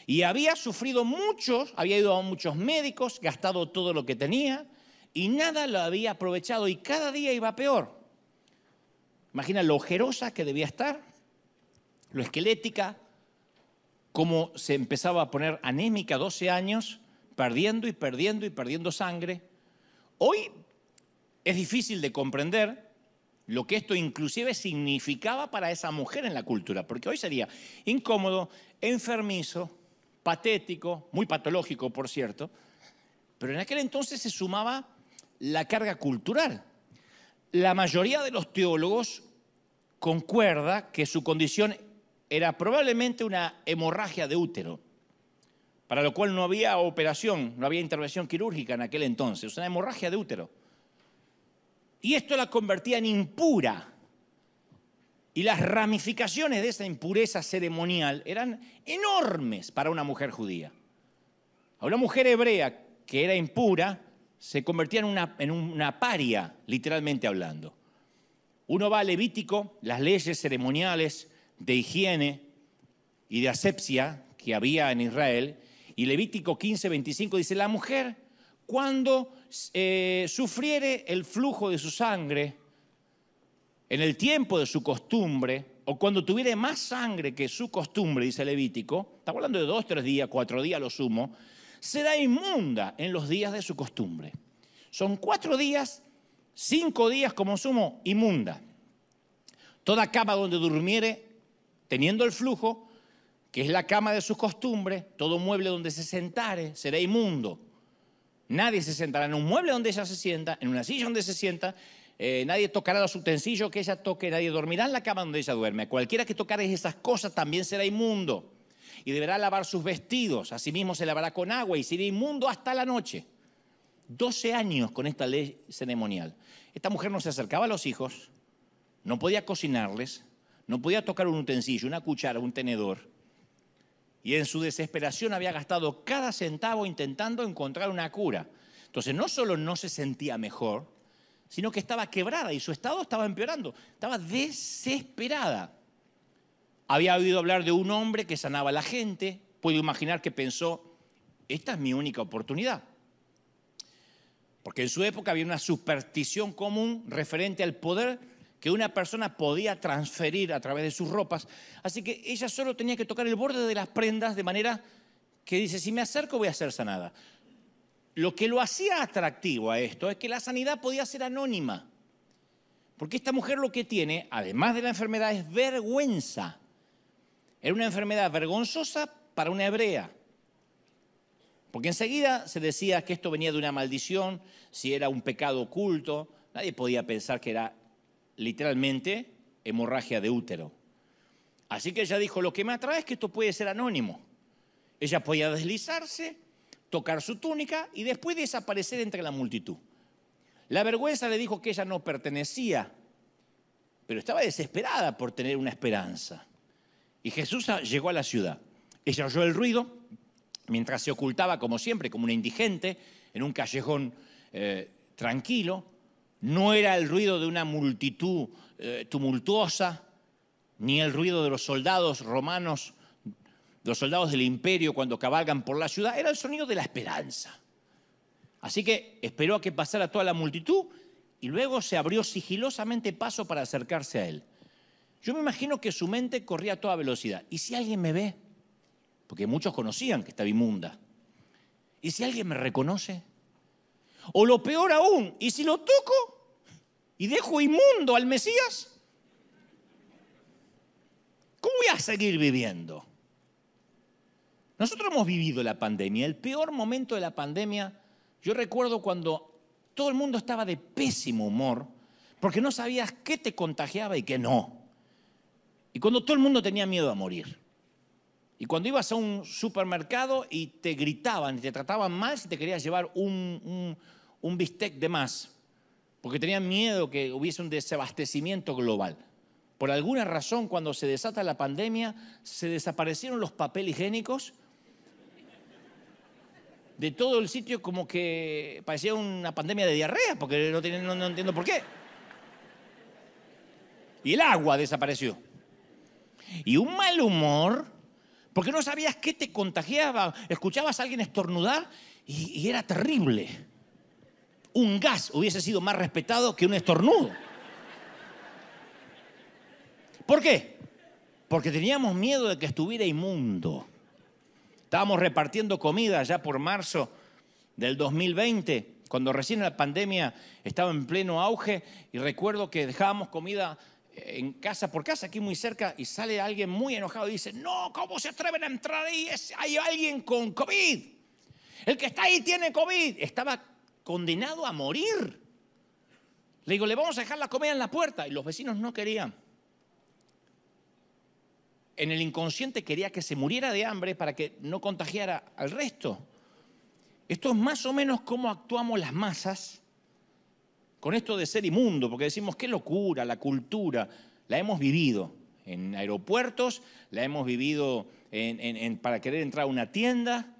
Y había sufrido muchos, había ido a muchos médicos, gastado todo lo que tenía y nada lo había aprovechado y cada día iba peor. Imagina lo ojerosa que debía estar, lo esquelética, cómo se empezaba a poner anémica 12 años, perdiendo y perdiendo y perdiendo sangre. Hoy es difícil de comprender lo que esto inclusive significaba para esa mujer en la cultura, porque hoy sería incómodo, enfermizo, patético, muy patológico, por cierto, pero en aquel entonces se sumaba la carga cultural. La mayoría de los teólogos concuerda que su condición era probablemente una hemorragia de útero, para lo cual no había operación, no había intervención quirúrgica en aquel entonces, una hemorragia de útero. Y esto la convertía en impura. Y las ramificaciones de esa impureza ceremonial eran enormes para una mujer judía. A una mujer hebrea que era impura se convertía en una, en una paria, literalmente hablando. Uno va a Levítico, las leyes ceremoniales de higiene y de asepsia que había en Israel, y Levítico 15, 25 dice, la mujer cuando eh, sufriere el flujo de su sangre en el tiempo de su costumbre, o cuando tuviere más sangre que su costumbre, dice Levítico, estamos hablando de dos, tres días, cuatro días lo sumo, será inmunda en los días de su costumbre. Son cuatro días, cinco días como sumo, inmunda. Toda cama donde durmiere, teniendo el flujo, que es la cama de su costumbre, todo mueble donde se sentare, será inmundo. Nadie se sentará en un mueble donde ella se sienta, en una silla donde se sienta. Eh, nadie tocará los utensilios que ella toque, nadie dormirá en la cama donde ella duerme. Cualquiera que tocare esas cosas también será inmundo. Y deberá lavar sus vestidos. Asimismo se lavará con agua y será inmundo hasta la noche. 12 años con esta ley ceremonial. Esta mujer no se acercaba a los hijos, no podía cocinarles, no podía tocar un utensilio, una cuchara, un tenedor y en su desesperación había gastado cada centavo intentando encontrar una cura. Entonces no solo no se sentía mejor, sino que estaba quebrada y su estado estaba empeorando, estaba desesperada. Había oído hablar de un hombre que sanaba a la gente, puedo imaginar que pensó, esta es mi única oportunidad. Porque en su época había una superstición común referente al poder que una persona podía transferir a través de sus ropas. Así que ella solo tenía que tocar el borde de las prendas de manera que dice, si me acerco voy a ser sanada. Lo que lo hacía atractivo a esto es que la sanidad podía ser anónima. Porque esta mujer lo que tiene, además de la enfermedad, es vergüenza. Era una enfermedad vergonzosa para una hebrea. Porque enseguida se decía que esto venía de una maldición, si era un pecado oculto. Nadie podía pensar que era literalmente hemorragia de útero. Así que ella dijo, lo que me atrae es que esto puede ser anónimo. Ella podía deslizarse, tocar su túnica y después desaparecer entre la multitud. La vergüenza le dijo que ella no pertenecía, pero estaba desesperada por tener una esperanza. Y Jesús llegó a la ciudad. Ella oyó el ruido mientras se ocultaba, como siempre, como una indigente, en un callejón eh, tranquilo no era el ruido de una multitud eh, tumultuosa, ni el ruido de los soldados romanos, los soldados del imperio cuando cabalgan por la ciudad, era el sonido de la esperanza. Así que esperó a que pasara toda la multitud y luego se abrió sigilosamente paso para acercarse a él. Yo me imagino que su mente corría a toda velocidad. ¿Y si alguien me ve? Porque muchos conocían que estaba inmunda. ¿Y si alguien me reconoce? O lo peor aún, ¿y si lo toco y dejo inmundo al Mesías? ¿Cómo voy a seguir viviendo? Nosotros hemos vivido la pandemia, el peor momento de la pandemia. Yo recuerdo cuando todo el mundo estaba de pésimo humor porque no sabías qué te contagiaba y qué no. Y cuando todo el mundo tenía miedo a morir. Y cuando ibas a un supermercado y te gritaban y te trataban mal si te querías llevar un, bistec de más, porque tenían miedo que hubiese un desabastecimiento global. Por alguna razón, cuando se desata la pandemia, se desaparecieron los papel higiénicos de todo el sitio como que parecía una pandemia de diarrea, porque no entiendo por qué. Y el agua desapareció. Y un mal humor, porque no sabías qué te contagiaba. Escuchabas a alguien estornudar y, era terrible. Un gas hubiese sido más respetado que un estornudo. ¿Por qué? Porque teníamos miedo de que estuviera inmundo. Estábamos repartiendo comida ya por marzo del 2020, cuando recién la pandemia estaba en pleno auge, y recuerdo que dejábamos comida en casa por casa, aquí muy cerca, y sale alguien muy enojado y dice, no, ¿cómo se atreven a entrar ahí? hay alguien con COVID. El que está ahí tiene COVID. Estaba condenado a morir. Le digo, le vamos a dejar la comida en la puerta. Y los vecinos no querían en el inconsciente quería que se muriera de hambre para que no contagiara al resto. Esto es más o menos cómo actuamos las masas con esto de ser inmundo, porque decimos, qué locura, la cultura, la hemos vivido en aeropuertos, la hemos vivido para querer entrar a una tienda,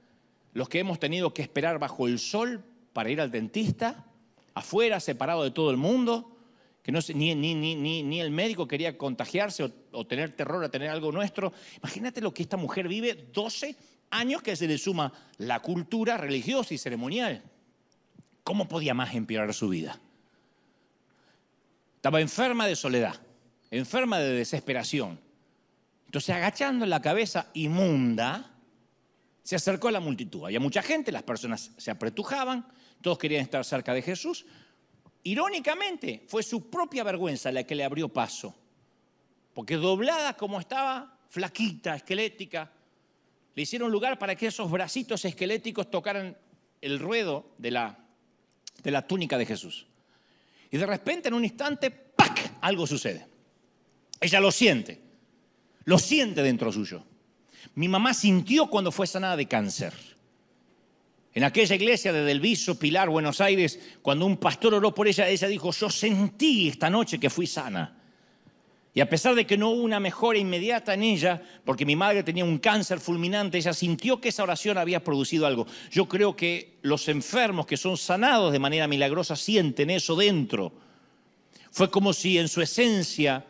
los que hemos tenido que esperar bajo el sol para ir al dentista, afuera, separado de todo el mundo que ni, el médico quería contagiarse o, tener terror a tener algo nuestro. Imagínate lo que esta mujer vive, 12 años que se le suma la cultura religiosa y ceremonial. ¿Cómo podía más empeorar su vida? Estaba enferma de soledad, enferma de desesperación. Entonces, agachando la cabeza inmunda, se acercó a la multitud. Había mucha gente, las personas se apretujaban, todos querían estar cerca de Jesús, Irónicamente, fue su propia vergüenza la que le abrió paso, porque doblada como estaba, flaquita, esquelética, le hicieron lugar para que esos bracitos esqueléticos tocaran el ruedo de la, de la túnica de Jesús. Y de repente, en un instante, ¡pac! Algo sucede. Ella lo siente, lo siente dentro suyo. Mi mamá sintió cuando fue sanada de cáncer. En aquella iglesia de Delviso, Pilar, Buenos Aires, cuando un pastor oró por ella, ella dijo, yo sentí esta noche que fui sana. Y a pesar de que no hubo una mejora inmediata en ella, porque mi madre tenía un cáncer fulminante, ella sintió que esa oración había producido algo. Yo creo que los enfermos que son sanados de manera milagrosa sienten eso dentro. Fue como si en su esencia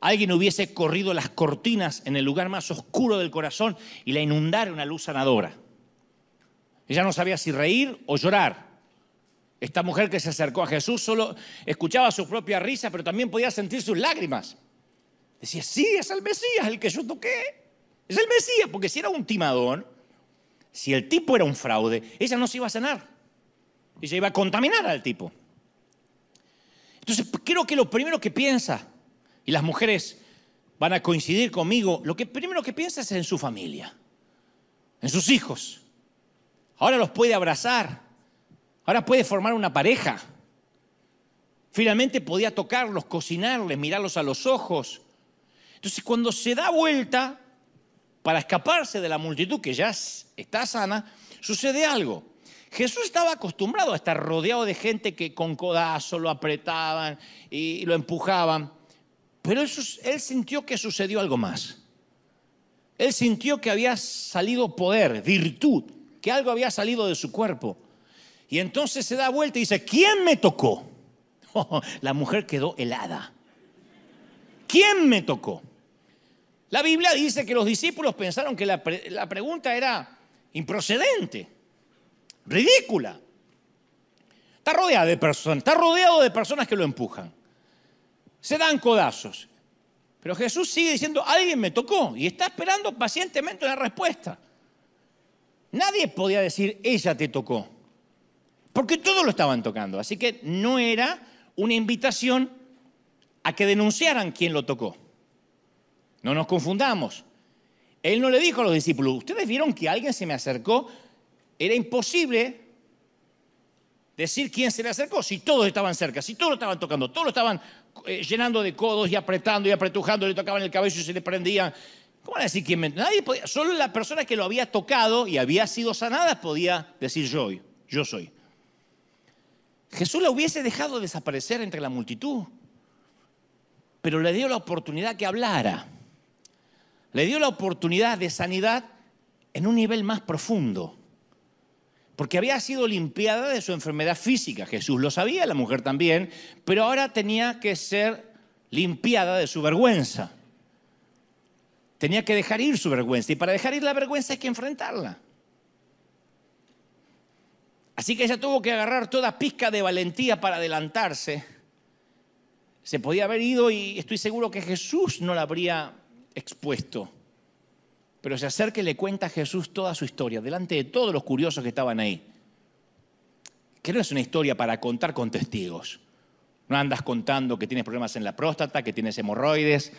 alguien hubiese corrido las cortinas en el lugar más oscuro del corazón y la inundara una luz sanadora. Ella no sabía si reír o llorar. Esta mujer que se acercó a Jesús solo escuchaba su propia risa, pero también podía sentir sus lágrimas. Decía, sí, es el Mesías el que yo toqué. Es el Mesías, porque si era un timador, si el tipo era un fraude, ella no se iba a sanar. Ella iba a contaminar al tipo. Entonces, creo que lo primero que piensa, y las mujeres van a coincidir conmigo, lo que primero que piensa es en su familia, en sus hijos. Ahora los puede abrazar. Ahora puede formar una pareja. Finalmente podía tocarlos, cocinarles, mirarlos a los ojos. Entonces cuando se da vuelta para escaparse de la multitud que ya está sana, sucede algo. Jesús estaba acostumbrado a estar rodeado de gente que con codazo lo apretaban y lo empujaban, pero él, sintió que sucedió algo más. Él sintió que había salido poder, virtud, que algo había salido de su cuerpo. Y entonces se da vuelta y dice, ¿quién me tocó? la mujer quedó helada. ¿Quién me tocó? La Biblia dice que los discípulos pensaron que la, pregunta era improcedente, ridícula. Está rodeado de personas, está rodeado de personas que lo empujan. Se dan codazos. Pero Jesús sigue diciendo, alguien me tocó y está esperando pacientemente una respuesta. Nadie podía decir, ella te tocó, porque todos lo estaban tocando. Así que no era una invitación a que denunciaran quién lo tocó. No nos confundamos. Él no le dijo a los discípulos, ustedes vieron que alguien se me acercó, era imposible decir quién se le acercó si todos estaban cerca, si todos lo estaban tocando, todos lo estaban eh, llenando de codos y apretando y apretujando, le tocaban el cabello y se le prendían. ¿Cómo van a decir quién. Nadie podía, solo la persona que lo había tocado y había sido sanada podía decir yo, yo soy. Jesús la hubiese dejado desaparecer entre la multitud, pero le dio la oportunidad que hablara. Le dio la oportunidad de sanidad en un nivel más profundo. Porque había sido limpiada de su enfermedad física. Jesús lo sabía, la mujer también, pero ahora tenía que ser limpiada de su vergüenza. Tenía que dejar ir su vergüenza. Y para dejar ir la vergüenza hay que enfrentarla. Así que ella tuvo que agarrar toda pizca de valentía para adelantarse. Se podía haber ido y estoy seguro que Jesús no la habría expuesto. Pero se acerca y le cuenta a Jesús toda su historia, delante de todos los curiosos que estaban ahí. Que no es una historia para contar con testigos. No andas contando que tienes problemas en la próstata, que tienes hemorroides,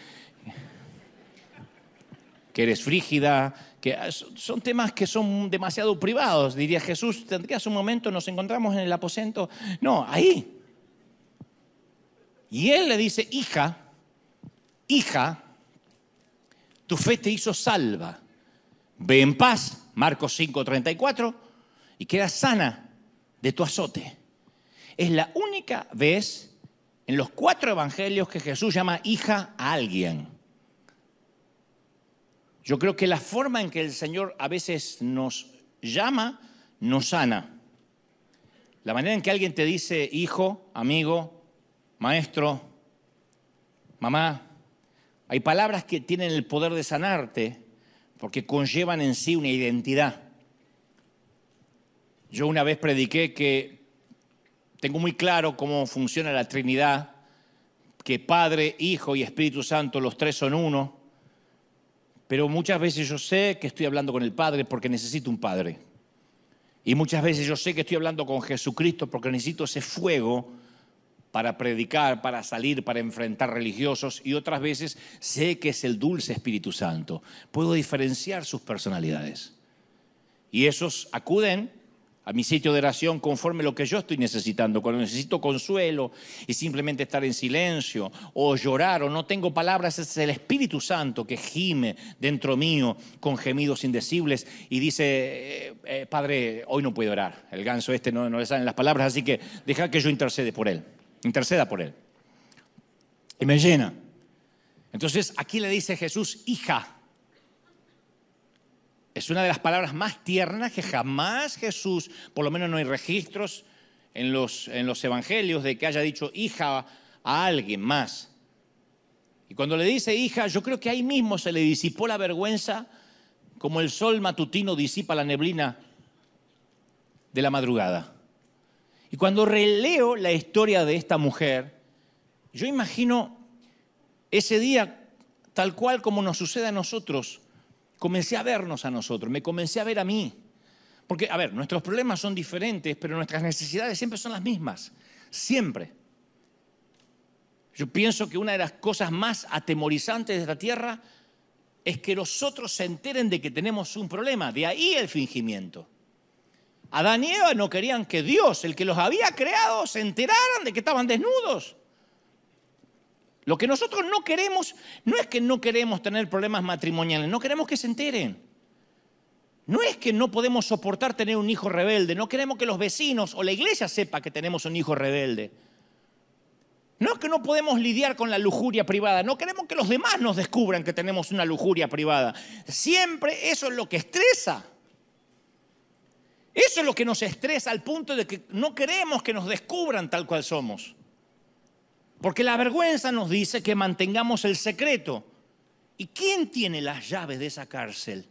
que eres frígida, que son temas que son demasiado privados. Diría Jesús, tendrías un momento, nos encontramos en el aposento. No, ahí. Y él le dice, hija, hija, tu fe te hizo salva. Ve en paz, Marcos 5:34, y queda sana de tu azote. Es la única vez en los cuatro evangelios que Jesús llama hija a alguien. Yo creo que la forma en que el Señor a veces nos llama nos sana. La manera en que alguien te dice hijo, amigo, maestro, mamá, hay palabras que tienen el poder de sanarte porque conllevan en sí una identidad. Yo una vez prediqué que tengo muy claro cómo funciona la Trinidad, que Padre, Hijo y Espíritu Santo, los tres son uno pero muchas veces yo sé que estoy hablando con el Padre porque necesito un Padre. Y muchas veces yo sé que estoy hablando con Jesucristo porque necesito ese fuego para predicar, para salir, para enfrentar religiosos. Y otras veces sé que es el dulce Espíritu Santo. Puedo diferenciar sus personalidades. Y esos acuden a mi sitio de oración conforme lo que yo estoy necesitando. Cuando necesito consuelo y simplemente estar en silencio o llorar o no tengo palabras, es el Espíritu Santo que gime dentro mío con gemidos indecibles y dice, eh, eh, Padre, hoy no puedo orar. El ganso este no, no le salen las palabras, así que deja que yo intercede por él. Interceda por él. Y me llena. Entonces aquí le dice Jesús, hija es una de las palabras más tiernas que jamás Jesús, por lo menos no hay registros en los, en los evangelios de que haya dicho hija a alguien más. Y cuando le dice hija, yo creo que ahí mismo se le disipó la vergüenza como el sol matutino disipa la neblina de la madrugada. Y cuando releo la historia de esta mujer, yo imagino ese día tal cual como nos sucede a nosotros comencé a vernos a nosotros, me comencé a ver a mí. Porque, a ver, nuestros problemas son diferentes, pero nuestras necesidades siempre son las mismas, siempre. Yo pienso que una de las cosas más atemorizantes de esta tierra es que los otros se enteren de que tenemos un problema, de ahí el fingimiento. Adán y Eva no querían que Dios, el que los había creado, se enteraran de que estaban desnudos. Lo que nosotros no queremos no es que no queremos tener problemas matrimoniales, no queremos que se enteren. No es que no podemos soportar tener un hijo rebelde, no queremos que los vecinos o la iglesia sepa que tenemos un hijo rebelde. No es que no podemos lidiar con la lujuria privada, no queremos que los demás nos descubran que tenemos una lujuria privada. Siempre eso es lo que estresa. Eso es lo que nos estresa al punto de que no queremos que nos descubran tal cual somos. Porque la vergüenza nos dice que mantengamos el secreto. ¿Y quién tiene las llaves de esa cárcel?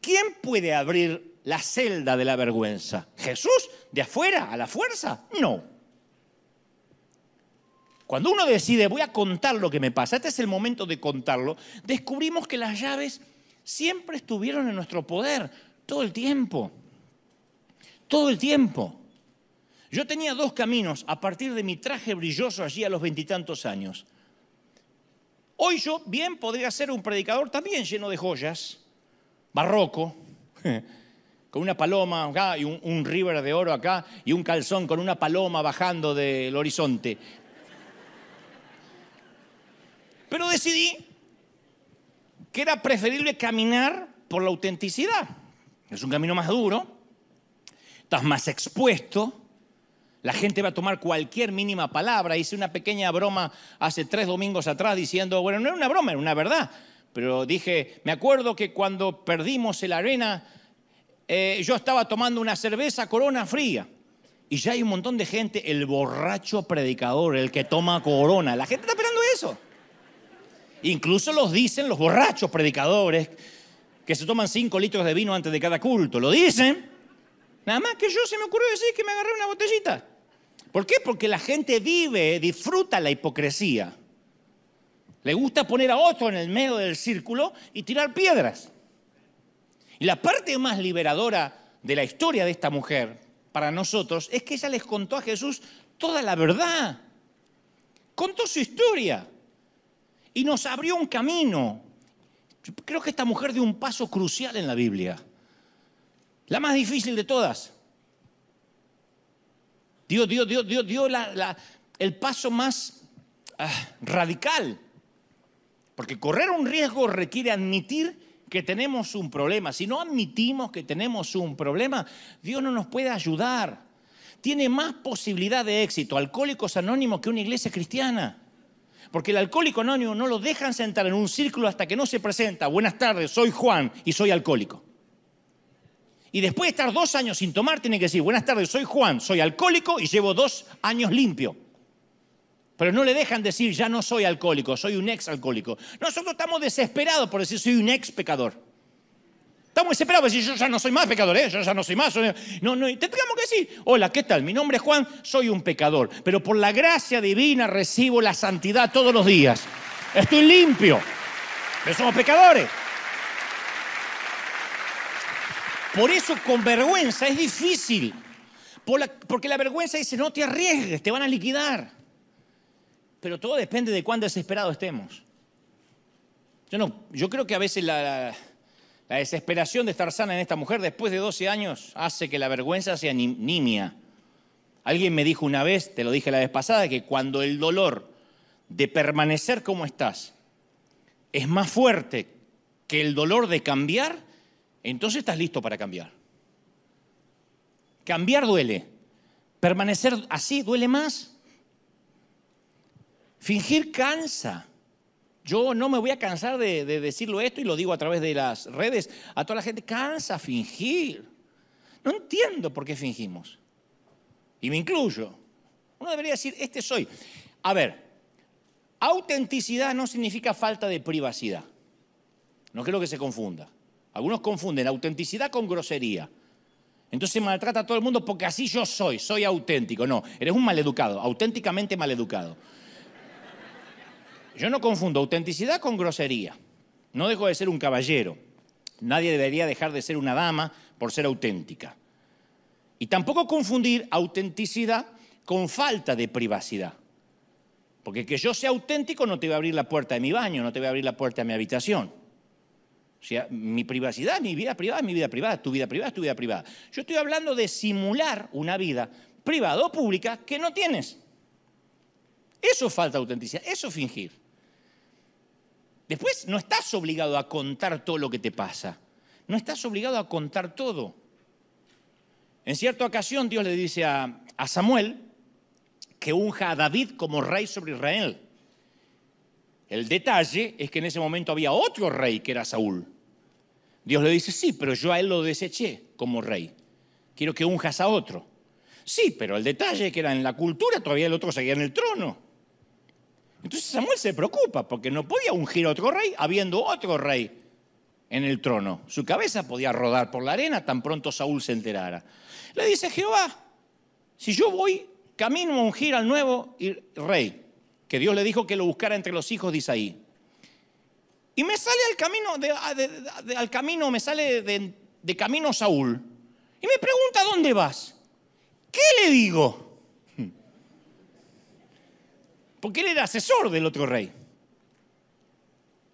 ¿Quién puede abrir la celda de la vergüenza? ¿Jesús? ¿De afuera? ¿A la fuerza? No. Cuando uno decide, voy a contar lo que me pasa, este es el momento de contarlo, descubrimos que las llaves siempre estuvieron en nuestro poder, todo el tiempo. Todo el tiempo. Yo tenía dos caminos a partir de mi traje brilloso allí a los veintitantos años. Hoy yo bien podría ser un predicador también lleno de joyas, barroco, con una paloma acá y un, un river de oro acá y un calzón con una paloma bajando del horizonte. Pero decidí que era preferible caminar por la autenticidad. Es un camino más duro, estás más expuesto, la gente va a tomar cualquier mínima palabra. Hice una pequeña broma hace tres domingos atrás diciendo, bueno, no era una broma, era una verdad. Pero dije, me acuerdo que cuando perdimos el arena, eh, yo estaba tomando una cerveza corona fría. Y ya hay un montón de gente, el borracho predicador, el que toma corona. La gente está esperando eso. Incluso los dicen los borrachos predicadores que se toman cinco litros de vino antes de cada culto. Lo dicen. Nada más que yo se me ocurrió decir que me agarré una botellita. ¿Por qué? Porque la gente vive, disfruta la hipocresía. Le gusta poner a otro en el medio del círculo y tirar piedras. Y la parte más liberadora de la historia de esta mujer para nosotros es que ella les contó a Jesús toda la verdad. Contó su historia y nos abrió un camino. Yo creo que esta mujer dio un paso crucial en la Biblia. La más difícil de todas. Dio, dio, dio, dio, dio el paso más ah, radical. Porque correr un riesgo requiere admitir que tenemos un problema. Si no admitimos que tenemos un problema, Dios no nos puede ayudar. Tiene más posibilidad de éxito Alcohólicos Anónimos que una iglesia cristiana. Porque el alcohólico anónimo no lo dejan sentar en un círculo hasta que no se presenta. Buenas tardes, soy Juan y soy alcohólico. Y después de estar dos años sin tomar, tiene que decir, buenas tardes, soy Juan, soy alcohólico y llevo dos años limpio. Pero no le dejan decir, ya no soy alcohólico, soy un ex alcohólico. Nosotros estamos desesperados por decir, soy un ex pecador. Estamos desesperados yo ya no soy más pecador, ¿eh? yo ya no soy más. No, no, te tenemos que decir, hola, ¿qué tal? Mi nombre es Juan, soy un pecador, pero por la gracia divina recibo la santidad todos los días. Estoy limpio, pero somos pecadores. Por eso con vergüenza es difícil, porque la vergüenza dice, no te arriesgues, te van a liquidar. Pero todo depende de cuán desesperados estemos. Yo, no, yo creo que a veces la desesperación de estar sana en esta mujer después de 12 años hace que la vergüenza sea nimia. Alguien me dijo una vez, te lo dije la vez pasada, que cuando el dolor de permanecer como estás es más fuerte que el dolor de cambiar, entonces estás listo para cambiar. Cambiar duele. Permanecer así duele más. Fingir cansa. Yo no me voy a cansar de, decirlo esto y lo digo a través de las redes. A toda la gente cansa fingir. No entiendo por qué fingimos. Y me incluyo. Uno debería decir, este soy. A ver, autenticidad no significa falta de privacidad. No creo que se confunda. Algunos confunden autenticidad con grosería. Entonces maltrata a todo el mundo porque así yo soy, soy auténtico. No, eres un maleducado, auténticamente maleducado. Yo no confundo autenticidad con grosería. No dejo de ser un caballero. Nadie debería dejar de ser una dama por ser auténtica. Y tampoco confundir autenticidad con falta de privacidad. Porque que yo sea auténtico no te va a abrir la puerta de mi baño, no te va a abrir la puerta de mi habitación. O sea, mi privacidad, mi vida privada, mi vida privada, tu vida privada tu vida privada. Yo estoy hablando de simular una vida privada o pública que no tienes. Eso falta autenticidad, eso es fingir. Después no estás obligado a contar todo lo que te pasa. No estás obligado a contar todo. En cierta ocasión Dios le dice a, Samuel que unja a David como rey sobre Israel. El detalle es que en ese momento había otro rey que era Saúl. Dios le dice, sí, pero yo a él lo deseché como rey. Quiero que unjas a otro. Sí, pero el detalle es que era en la cultura todavía el otro seguía en el trono. Entonces Samuel se preocupa porque no podía ungir a otro rey habiendo otro rey en el trono. Su cabeza podía rodar por la arena tan pronto Saúl se enterara. Le dice Jehová, si yo voy camino a ungir al nuevo rey, que Dios le dijo que lo buscara entre los hijos de Isaí, y me sale al camino, al camino me sale de, de camino Saúl, y me pregunta, ¿dónde vas? ¿Qué le digo? Porque él era asesor del otro rey.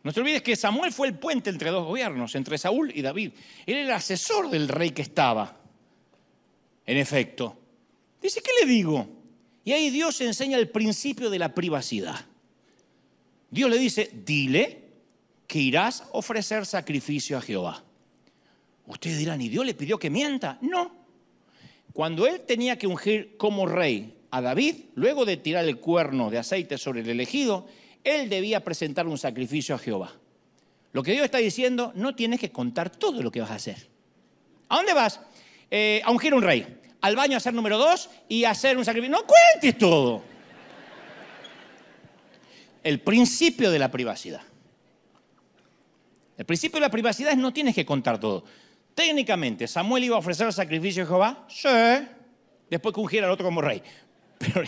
No te olvides que Samuel fue el puente entre dos gobiernos, entre Saúl y David. Él era asesor del rey que estaba. En efecto. Dice, ¿qué le digo? Y ahí Dios enseña el principio de la privacidad. Dios le dice, dile que irás a ofrecer sacrificio a Jehová. Ustedes dirán, ¿y Dios le pidió que mienta? No. Cuando él tenía que ungir como rey a David, luego de tirar el cuerno de aceite sobre el elegido, él debía presentar un sacrificio a Jehová. Lo que Dios está diciendo, no tienes que contar todo lo que vas a hacer. ¿A dónde vas? Eh, a ungir un rey. Al baño a hacer número dos y hacer un sacrificio. No cuentes todo. El principio de la privacidad. El principio de la privacidad es no tienes que contar todo. Técnicamente, ¿Samuel iba a ofrecer el sacrificio a Jehová? Sí. Después que ungiera al otro como rey. Pero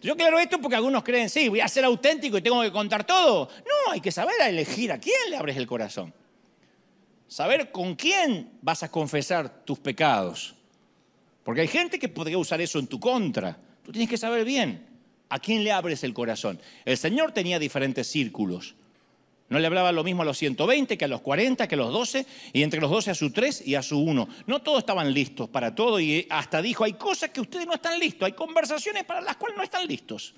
yo claro esto porque algunos creen, sí, voy a ser auténtico y tengo que contar todo. No, hay que saber elegir a quién le abres el corazón. Saber con quién vas a confesar tus pecados. Porque hay gente que podría usar eso en tu contra. Tú tienes que saber bien a quién le abres el corazón. El Señor tenía diferentes círculos. No le hablaba lo mismo a los 120 que a los 40, que a los 12, y entre los 12 a su 3 y a su 1. No todos estaban listos para todo y hasta dijo, hay cosas que ustedes no están listos, hay conversaciones para las cuales no están listos.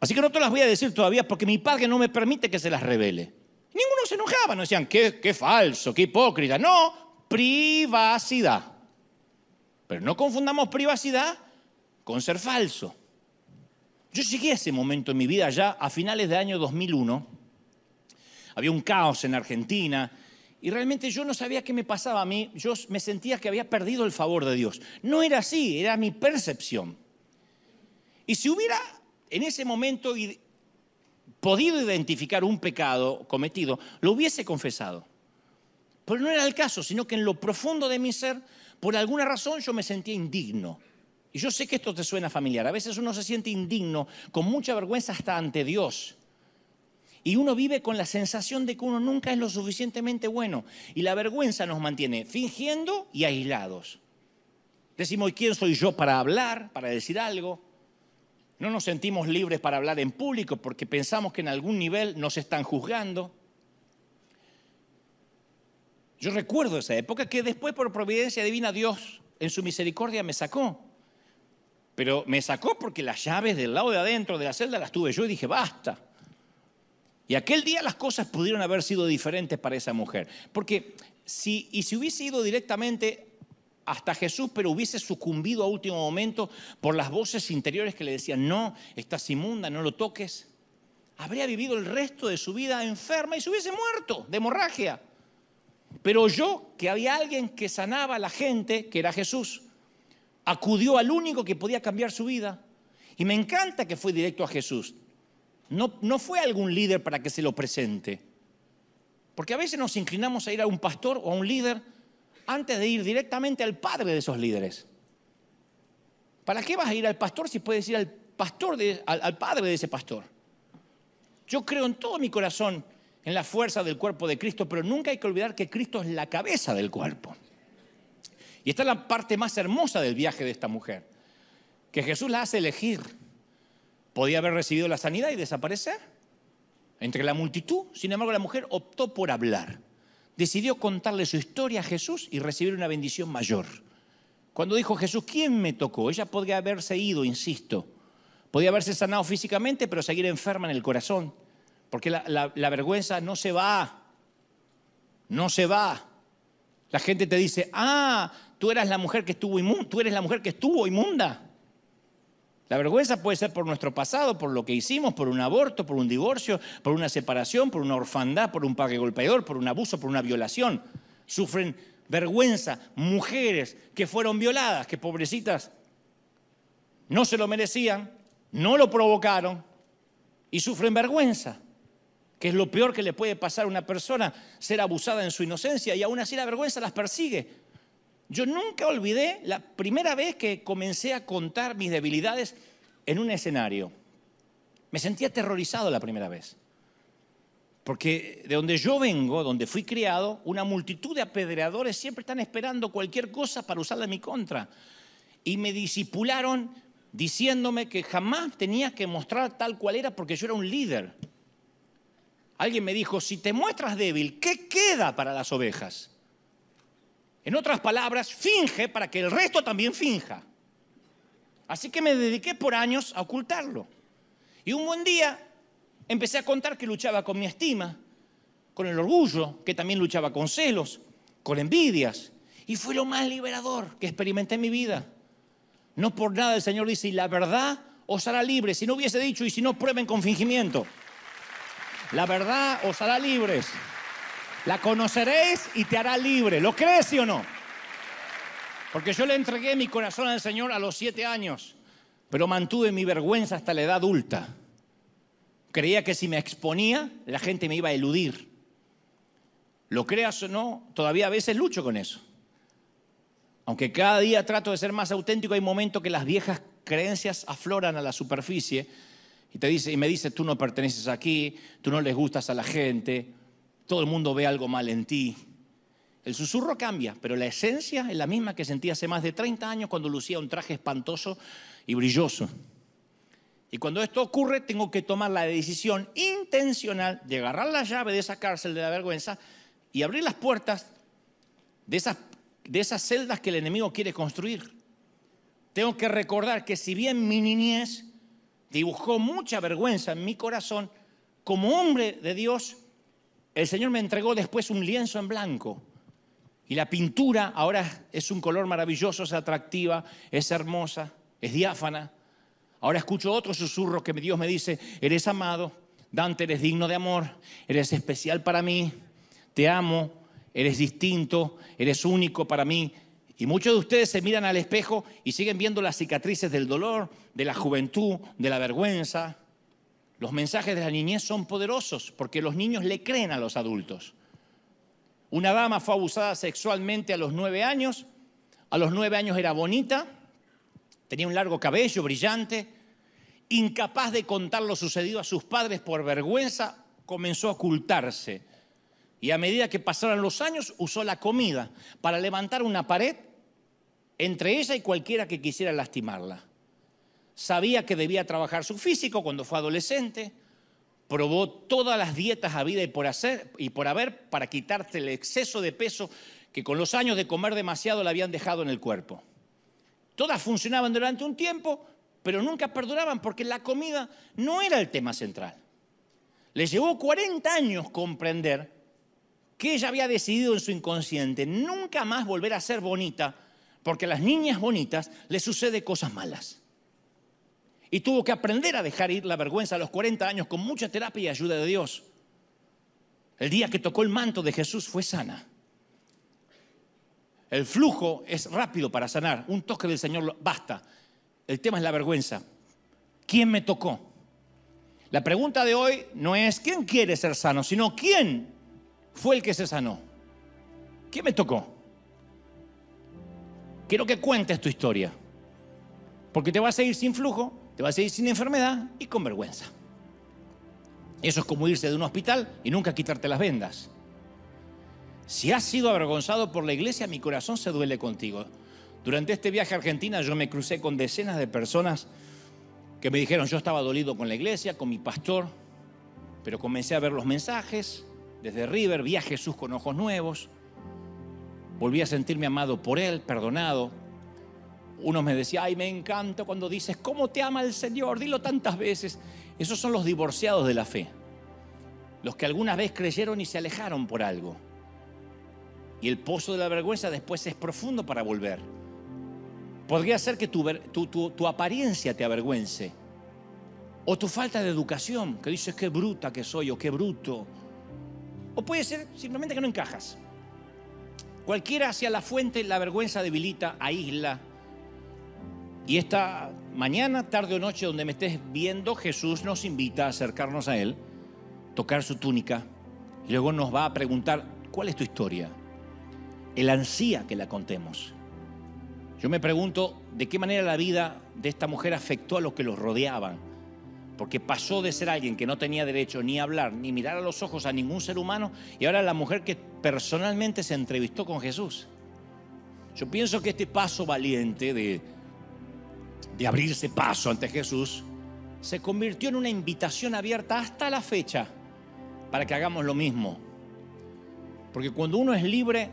Así que no te las voy a decir todavía porque mi padre no me permite que se las revele. Ninguno se enojaba, no decían, qué, qué falso, qué hipócrita. No, privacidad. Pero no confundamos privacidad con ser falso. Yo llegué a ese momento en mi vida ya a finales del año 2001 había un caos en Argentina. Y realmente yo no sabía qué me pasaba a mí, yo me sentía que había perdido el favor de Dios. No era así, era mi percepción. Y si hubiera en ese momento podido identificar un pecado cometido, lo hubiese confesado. Pero no era el caso, sino que en lo profundo de mi ser, por alguna razón yo me sentía indigno. Y yo sé que esto te suena familiar. A veces uno se siente indigno, con mucha vergüenza hasta ante Dios. Y uno vive con la sensación de que uno nunca es lo suficientemente bueno. Y la vergüenza nos mantiene fingiendo y aislados. Decimos, ¿quién soy yo para hablar, para decir algo? No nos sentimos libres para hablar en público porque pensamos que en algún nivel nos están juzgando. Yo recuerdo esa época que después por providencia divina Dios en su misericordia me sacó. Pero me sacó porque las llaves del lado de adentro de la celda las tuve yo y dije, basta. Y aquel día las cosas pudieron haber sido diferentes para esa mujer. Porque si, y si hubiese ido directamente hasta Jesús, pero hubiese sucumbido a último momento por las voces interiores que le decían, no, estás inmunda, no lo toques, habría vivido el resto de su vida enferma y se hubiese muerto de hemorragia. Pero yo, que había alguien que sanaba a la gente, que era Jesús, acudió al único que podía cambiar su vida. Y me encanta que fue directo a Jesús. No, fue algún líder para que se lo presente. Porque a veces nos inclinamos a ir a un pastor o a un líder antes de ir directamente al padre de esos líderes. ¿Para qué vas a ir al pastor si puedes ir al pastor, al, padre de ese pastor? Yo creo en todo mi corazón en la fuerza del cuerpo de Cristo, pero nunca hay que olvidar que Cristo es la cabeza del cuerpo. Y esta es la parte más hermosa del viaje de esta mujer, que Jesús la hace elegir Podía haber recibido la sanidad y desaparecer entre la multitud. Sin embargo, la mujer optó por hablar. Decidió contarle su historia a Jesús y recibir una bendición mayor. Cuando dijo Jesús, ¿quién me tocó? Ella podría haberse ido, insisto. Podía haberse sanado físicamente, pero seguir enferma en el corazón. Porque la, vergüenza no se va. No se va. La gente te dice, ah, tú eras la mujer que estuvo inmunda, tú eres la mujer que estuvo inmunda. La vergüenza puede ser por nuestro pasado, por lo que hicimos, por un aborto, por un divorcio, por una separación, por una orfandad, por un padre golpeador, por un abuso, por una violación. Sufren vergüenza mujeres que fueron violadas, que pobrecitas no se lo merecían, no lo provocaron y sufren vergüenza, que es lo peor que le puede pasar a una persona, ser abusada en su inocencia y aún así la vergüenza las persigue. Yo nunca olvidé la primera vez que comencé a contar mis debilidades en un escenario. Me sentí aterrorizado la primera vez. Porque de donde yo vengo, donde fui criado, una multitud de apedreadores siempre están esperando cualquier cosa para usarla en mi contra. Y me disipularon diciéndome que jamás tenía que mostrar tal cual era porque yo era un líder. Alguien me dijo, si te muestras débil, ¿qué queda para las ovejas? En otras palabras, finge para que el resto también finja. Así que me dediqué por años a ocultarlo. Y un buen día empecé a contar que luchaba con mi estima, con el orgullo, que también luchaba con celos, con envidias. Y fue lo más liberador que experimenté en mi vida. No por nada el Señor dice, y la verdad os hará libre. Si no hubiese dicho, y si no prueben con fingimiento. La verdad os hará libres. La conoceréis y te hará libre. ¿Lo crees sí o no? Porque yo le entregué mi corazón al Señor a los siete años, pero mantuve mi vergüenza hasta la edad adulta. Creía que si me exponía, la gente me iba a eludir. Lo creas o no, todavía a veces lucho con eso. Aunque cada día trato de ser más auténtico, hay momentos que las viejas creencias afloran a la superficie y, te dice, y me dice, tú no perteneces aquí, tú no les gustas a la gente, todo el mundo ve algo mal en ti. El susurro cambia, pero la esencia es la misma que sentí hace más de 30 años cuando lucía un traje espantoso y brilloso. Y cuando esto ocurre, tengo que tomar la decisión intencional de agarrar la llave de esa cárcel de la vergüenza y abrir las puertas de esas, de esas celdas que el enemigo quiere construir. Tengo que recordar que si bien mi niñez dibujó mucha vergüenza en mi corazón, como hombre de Dios, el Señor me entregó después un lienzo en blanco. Y la pintura ahora es un color maravilloso, es atractiva, es hermosa, es diáfana. Ahora escucho otro susurro que Dios me dice, eres amado, Dante, eres digno de amor, eres especial para mí, te amo, eres distinto, eres único para mí. Y muchos de ustedes se miran al espejo y siguen viendo las cicatrices del dolor, de la juventud, de la vergüenza, los mensajes de la niñez son poderosos porque los niños le creen a los adultos. Una dama fue abusada sexualmente a los nueve años. A los nueve años era bonita, tenía un largo cabello brillante, incapaz de contar lo sucedido a sus padres por vergüenza, comenzó a ocultarse. Y a medida que pasaron los años, usó la comida para levantar una pared entre ella y cualquiera que quisiera lastimarla sabía que debía trabajar su físico cuando fue adolescente, probó todas las dietas a vida y por, hacer, y por haber para quitarse el exceso de peso que con los años de comer demasiado le habían dejado en el cuerpo. Todas funcionaban durante un tiempo, pero nunca perduraban porque la comida no era el tema central. Le llevó 40 años comprender que ella había decidido en su inconsciente nunca más volver a ser bonita, porque a las niñas bonitas les sucede cosas malas y tuvo que aprender a dejar ir la vergüenza a los 40 años con mucha terapia y ayuda de Dios. El día que tocó el manto de Jesús fue sana. El flujo es rápido para sanar. Un toque del Señor basta. El tema es la vergüenza. ¿Quién me tocó? La pregunta de hoy no es quién quiere ser sano, sino quién fue el que se sanó. ¿Quién me tocó? Quiero que cuentes tu historia. Porque te vas a ir sin flujo te vas a ir sin enfermedad y con vergüenza. Eso es como irse de un hospital y nunca quitarte las vendas. Si has sido avergonzado por la iglesia, mi corazón se duele contigo. Durante este viaje a Argentina yo me crucé con decenas de personas que me dijeron, yo estaba dolido con la iglesia, con mi pastor, pero comencé a ver los mensajes desde River, vi a Jesús con ojos nuevos, volví a sentirme amado por Él, perdonado, uno me decía, ay, me encanta cuando dices, ¿cómo te ama el Señor? Dilo tantas veces. Esos son los divorciados de la fe. Los que alguna vez creyeron y se alejaron por algo. Y el pozo de la vergüenza después es profundo para volver. Podría ser que tu, tu, apariencia te avergüence. O tu falta de educación, que dices qué bruta que soy o qué bruto. O puede ser simplemente que no encajas. Cualquiera hacia la fuente, la vergüenza debilita, aísla, y esta mañana, tarde o noche, donde me estés viendo, Jesús nos invita a acercarnos a Él, tocar su túnica, y luego nos va a preguntar, ¿cuál es tu historia? Él ansía que la contemos. Yo me pregunto de qué manera la vida de esta mujer afectó a los que los rodeaban, porque pasó de ser alguien que no tenía derecho ni a hablar, ni mirar a los ojos a ningún ser humano, y ahora la mujer que personalmente se entrevistó con Jesús. Yo pienso que este paso valiente de de abrirse paso ante Jesús, se convirtió en una invitación abierta hasta la fecha para que hagamos lo mismo. Porque cuando uno es libre,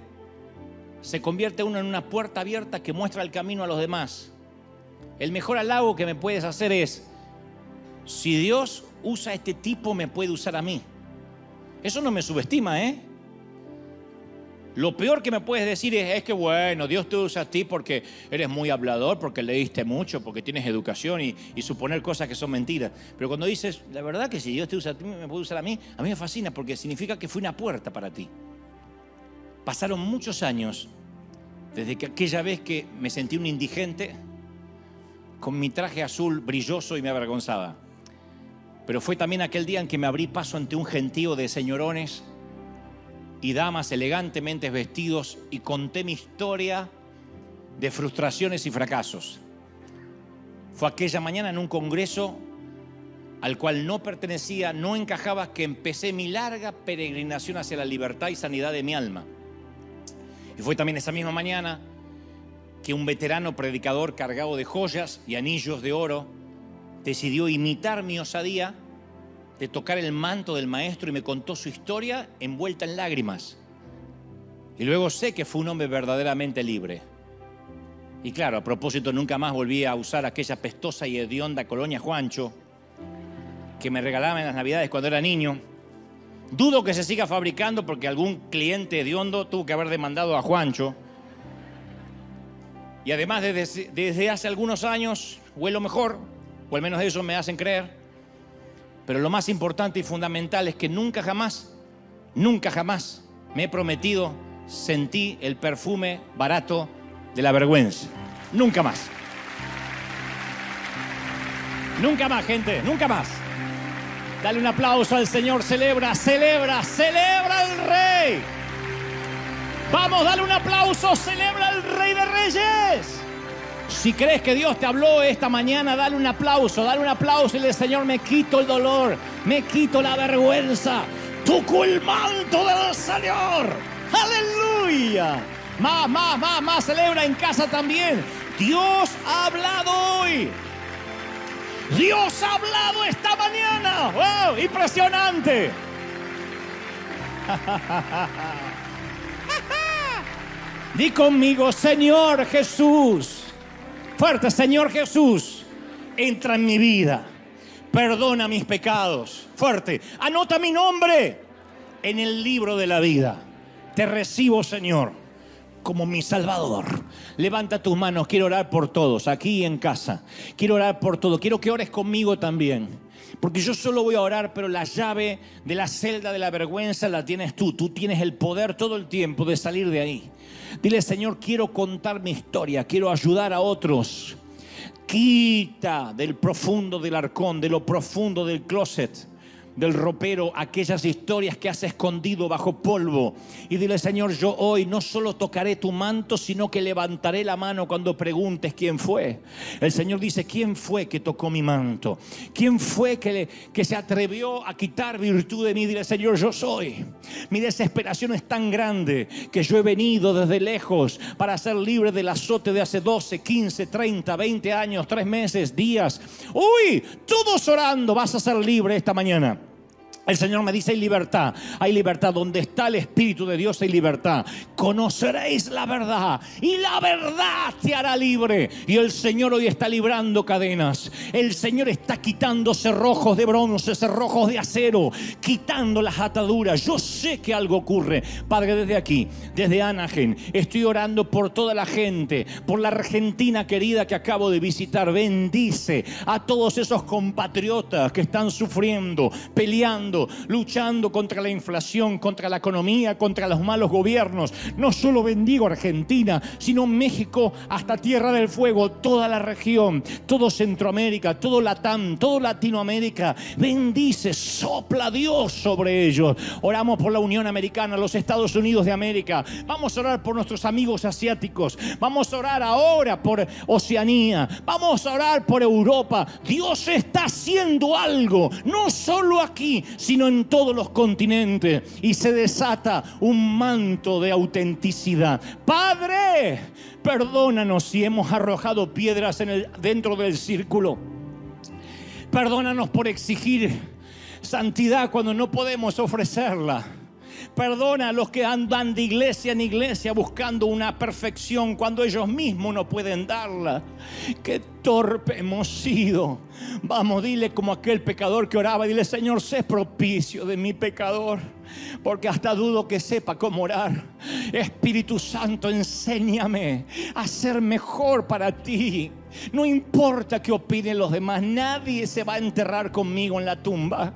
se convierte uno en una puerta abierta que muestra el camino a los demás. El mejor halago que me puedes hacer es, si Dios usa a este tipo, me puede usar a mí. Eso no me subestima, ¿eh? Lo peor que me puedes decir es, que, bueno, Dios te usa a ti porque eres muy hablador, porque leíste mucho, porque tienes educación y, suponer cosas que son mentiras. Pero cuando dices, la verdad que si Dios te usa a ti, me puede usar a mí, a mí me fascina porque significa que fue una puerta para ti. Pasaron muchos años desde que aquella vez que me sentí un indigente con mi traje azul brilloso y me avergonzaba. Pero fue también aquel día en que me abrí paso ante un gentío de señorones y damas elegantemente vestidos y conté mi historia de frustraciones y fracasos. Fue aquella mañana en un congreso al cual no pertenecía, no encajaba, que empecé mi larga peregrinación hacia la libertad y sanidad de mi alma. Y fue también esa misma mañana que un veterano predicador cargado de joyas y anillos de oro decidió imitar mi osadía de tocar el manto del maestro y me contó su historia envuelta en lágrimas. Y luego sé que fue un hombre verdaderamente libre. Y claro, a propósito, nunca más volví a usar aquella pestosa y hedionda colonia Juancho que me regalaban en las navidades cuando era niño Dudo que se siga fabricando porque algún cliente de Hondo tuvo que haber demandado a Juancho. Y además desde, desde hace algunos años huelo mejor, o al menos eso me hacen creer. Pero lo más importante y fundamental es que nunca jamás, nunca jamás me he prometido sentí el perfume barato de la vergüenza. Nunca más. Nunca más, gente, nunca más. Dale un aplauso al Señor. Celebra, celebra, celebra al Rey. Vamos, dale un aplauso. Celebra al Rey de Reyes. Si crees que Dios te habló esta mañana, dale un aplauso, dale un aplauso y le Señor, me quito el dolor, me quito la vergüenza. Tu manto del Señor. Aleluya. Más, más, más, más. Celebra en casa también. Dios ha hablado hoy. Dios ha hablado esta mañana. ¡Wow! Impresionante. Di conmigo, Señor Jesús. Fuerte, Señor Jesús. Entra en mi vida. Perdona mis pecados. Fuerte. Anota mi nombre en el libro de la vida. Te recibo, Señor como mi Salvador. Levanta tus manos, quiero orar por todos, aquí en casa. Quiero orar por todos, quiero que ores conmigo también. Porque yo solo voy a orar, pero la llave de la celda de la vergüenza la tienes tú. Tú tienes el poder todo el tiempo de salir de ahí. Dile, Señor, quiero contar mi historia, quiero ayudar a otros. Quita del profundo del arcón, de lo profundo del closet del ropero aquellas historias que has escondido bajo polvo. Y dile, Señor, yo hoy no solo tocaré tu manto, sino que levantaré la mano cuando preguntes quién fue. El Señor dice, ¿quién fue que tocó mi manto? ¿Quién fue que, que se atrevió a quitar virtud de mí? Dile, Señor, yo soy. Mi desesperación es tan grande que yo he venido desde lejos para ser libre del azote de hace 12, 15, 30, 20 años, 3 meses, días. Uy, todos orando, vas a ser libre esta mañana. El Señor me dice, hay libertad, hay libertad. Donde está el Espíritu de Dios hay libertad. Conoceréis la verdad y la verdad te hará libre. Y el Señor hoy está librando cadenas. El Señor está quitando cerrojos de bronce, cerrojos de acero, quitando las ataduras. Yo sé que algo ocurre. Padre, desde aquí, desde Anaheim, estoy orando por toda la gente, por la Argentina querida que acabo de visitar. Bendice a todos esos compatriotas que están sufriendo, peleando luchando contra la inflación, contra la economía, contra los malos gobiernos. No solo bendigo Argentina, sino México hasta Tierra del Fuego, toda la región, todo Centroamérica, todo Latam, todo Latinoamérica. Bendice, sopla Dios sobre ellos. Oramos por la Unión Americana, los Estados Unidos de América. Vamos a orar por nuestros amigos asiáticos. Vamos a orar ahora por Oceanía. Vamos a orar por Europa. Dios está haciendo algo, no solo aquí, sino en todos los continentes. Y se desata un manto de autenticidad. Padre, perdónanos si hemos arrojado piedras dentro del círculo. Perdónanos por exigir Santidad cuando no podemos ofrecerla. Perdona a los que andan de iglesia en iglesia buscando una perfección cuando ellos mismos no pueden darla. Qué torpe hemos sido. Vamos, dile como aquel pecador que oraba, dile Señor, sé propicio de mi pecador, porque hasta dudo que sepa cómo orar. Espíritu Santo, enséñame a ser mejor para ti. No importa qué opinen los demás, nadie se va a enterrar conmigo en la tumba.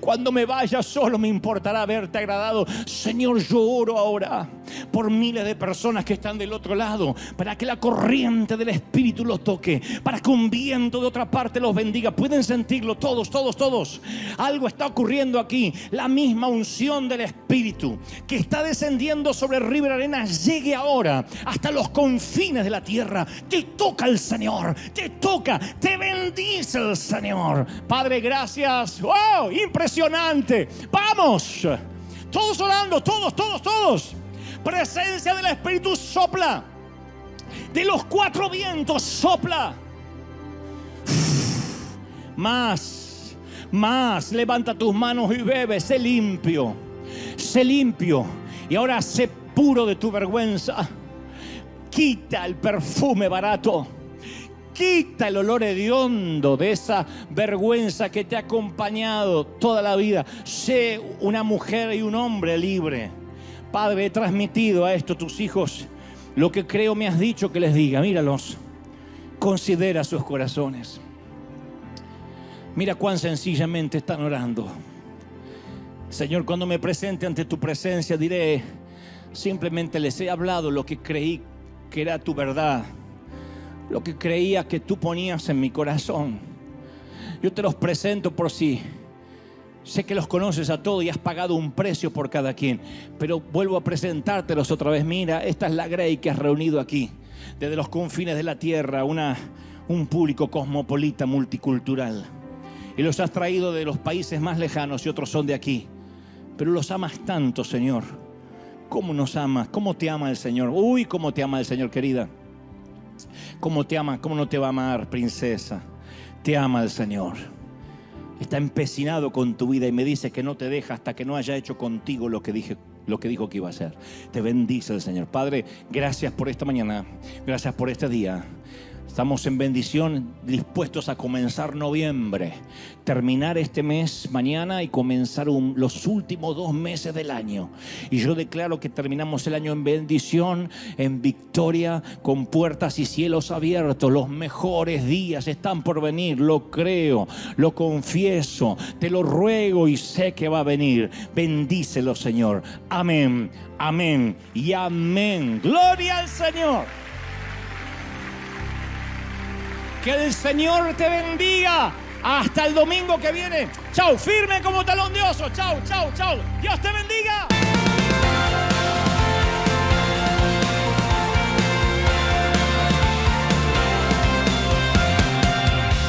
Cuando me vaya solo me importará haberte agradado. Señor, yo oro ahora por miles de personas que están del otro lado, para que la corriente del Espíritu los toque, para que un viento de otra parte los bendiga. Pueden sentirlo todos, todos, todos. Algo está ocurriendo aquí. La misma unción del Espíritu que está descendiendo sobre River Arena llegue ahora hasta los confines de la tierra. Te toca el Señor, te toca, te bendice el Señor. Padre, gracias. ¡Wow! Impresionante. Vamos. Todos orando, todos, todos, todos. Presencia del Espíritu sopla. De los cuatro vientos sopla. Más, más. Levanta tus manos y bebe. Sé limpio. Sé limpio. Y ahora sé puro de tu vergüenza. Quita el perfume barato. Quita el olor hediondo de esa vergüenza que te ha acompañado toda la vida. Sé una mujer y un hombre libre. Padre, he transmitido a esto tus hijos lo que creo me has dicho que les diga. Míralos. Considera sus corazones. Mira cuán sencillamente están orando. Señor, cuando me presente ante tu presencia diré, simplemente les he hablado lo que creí que era tu verdad, lo que creía que tú ponías en mi corazón. Yo te los presento por sí. Sé que los conoces a todos y has pagado un precio por cada quien, pero vuelvo a presentártelos otra vez. Mira, esta es la Grey que has reunido aquí, desde los confines de la tierra, un público cosmopolita, multicultural. Y los has traído de los países más lejanos y otros son de aquí. Pero los amas tanto, Señor. ¿Cómo nos amas? ¿Cómo te ama el Señor? Uy, cómo te ama el Señor, querida. ¿Cómo te ama? ¿Cómo no te va a amar, princesa? Te ama el Señor. Está empecinado con tu vida y me dice que no te deja hasta que no haya hecho contigo lo que dije lo que dijo que iba a hacer. Te bendice el Señor. Padre, gracias por esta mañana. Gracias por este día. Estamos en bendición, dispuestos a comenzar noviembre, terminar este mes mañana y comenzar los últimos dos meses del año. Y yo declaro que terminamos el año en bendición, en victoria, con puertas y cielos abiertos. Los mejores días están por venir, lo creo, lo confieso, te lo ruego y sé que va a venir. Bendícelo, Señor. Amén, amén y amén. Gloria al Señor. Que el Señor te bendiga. Hasta el domingo que viene. Chau, firme como talón de oso. Chau, chau, chau. Dios te bendiga.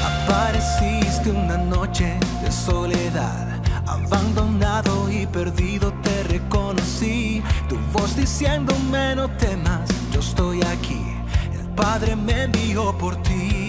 Apareciste una noche de soledad, abandonado y perdido te reconocí. Tu voz diciéndome no temas, yo estoy aquí. El Padre me envió por ti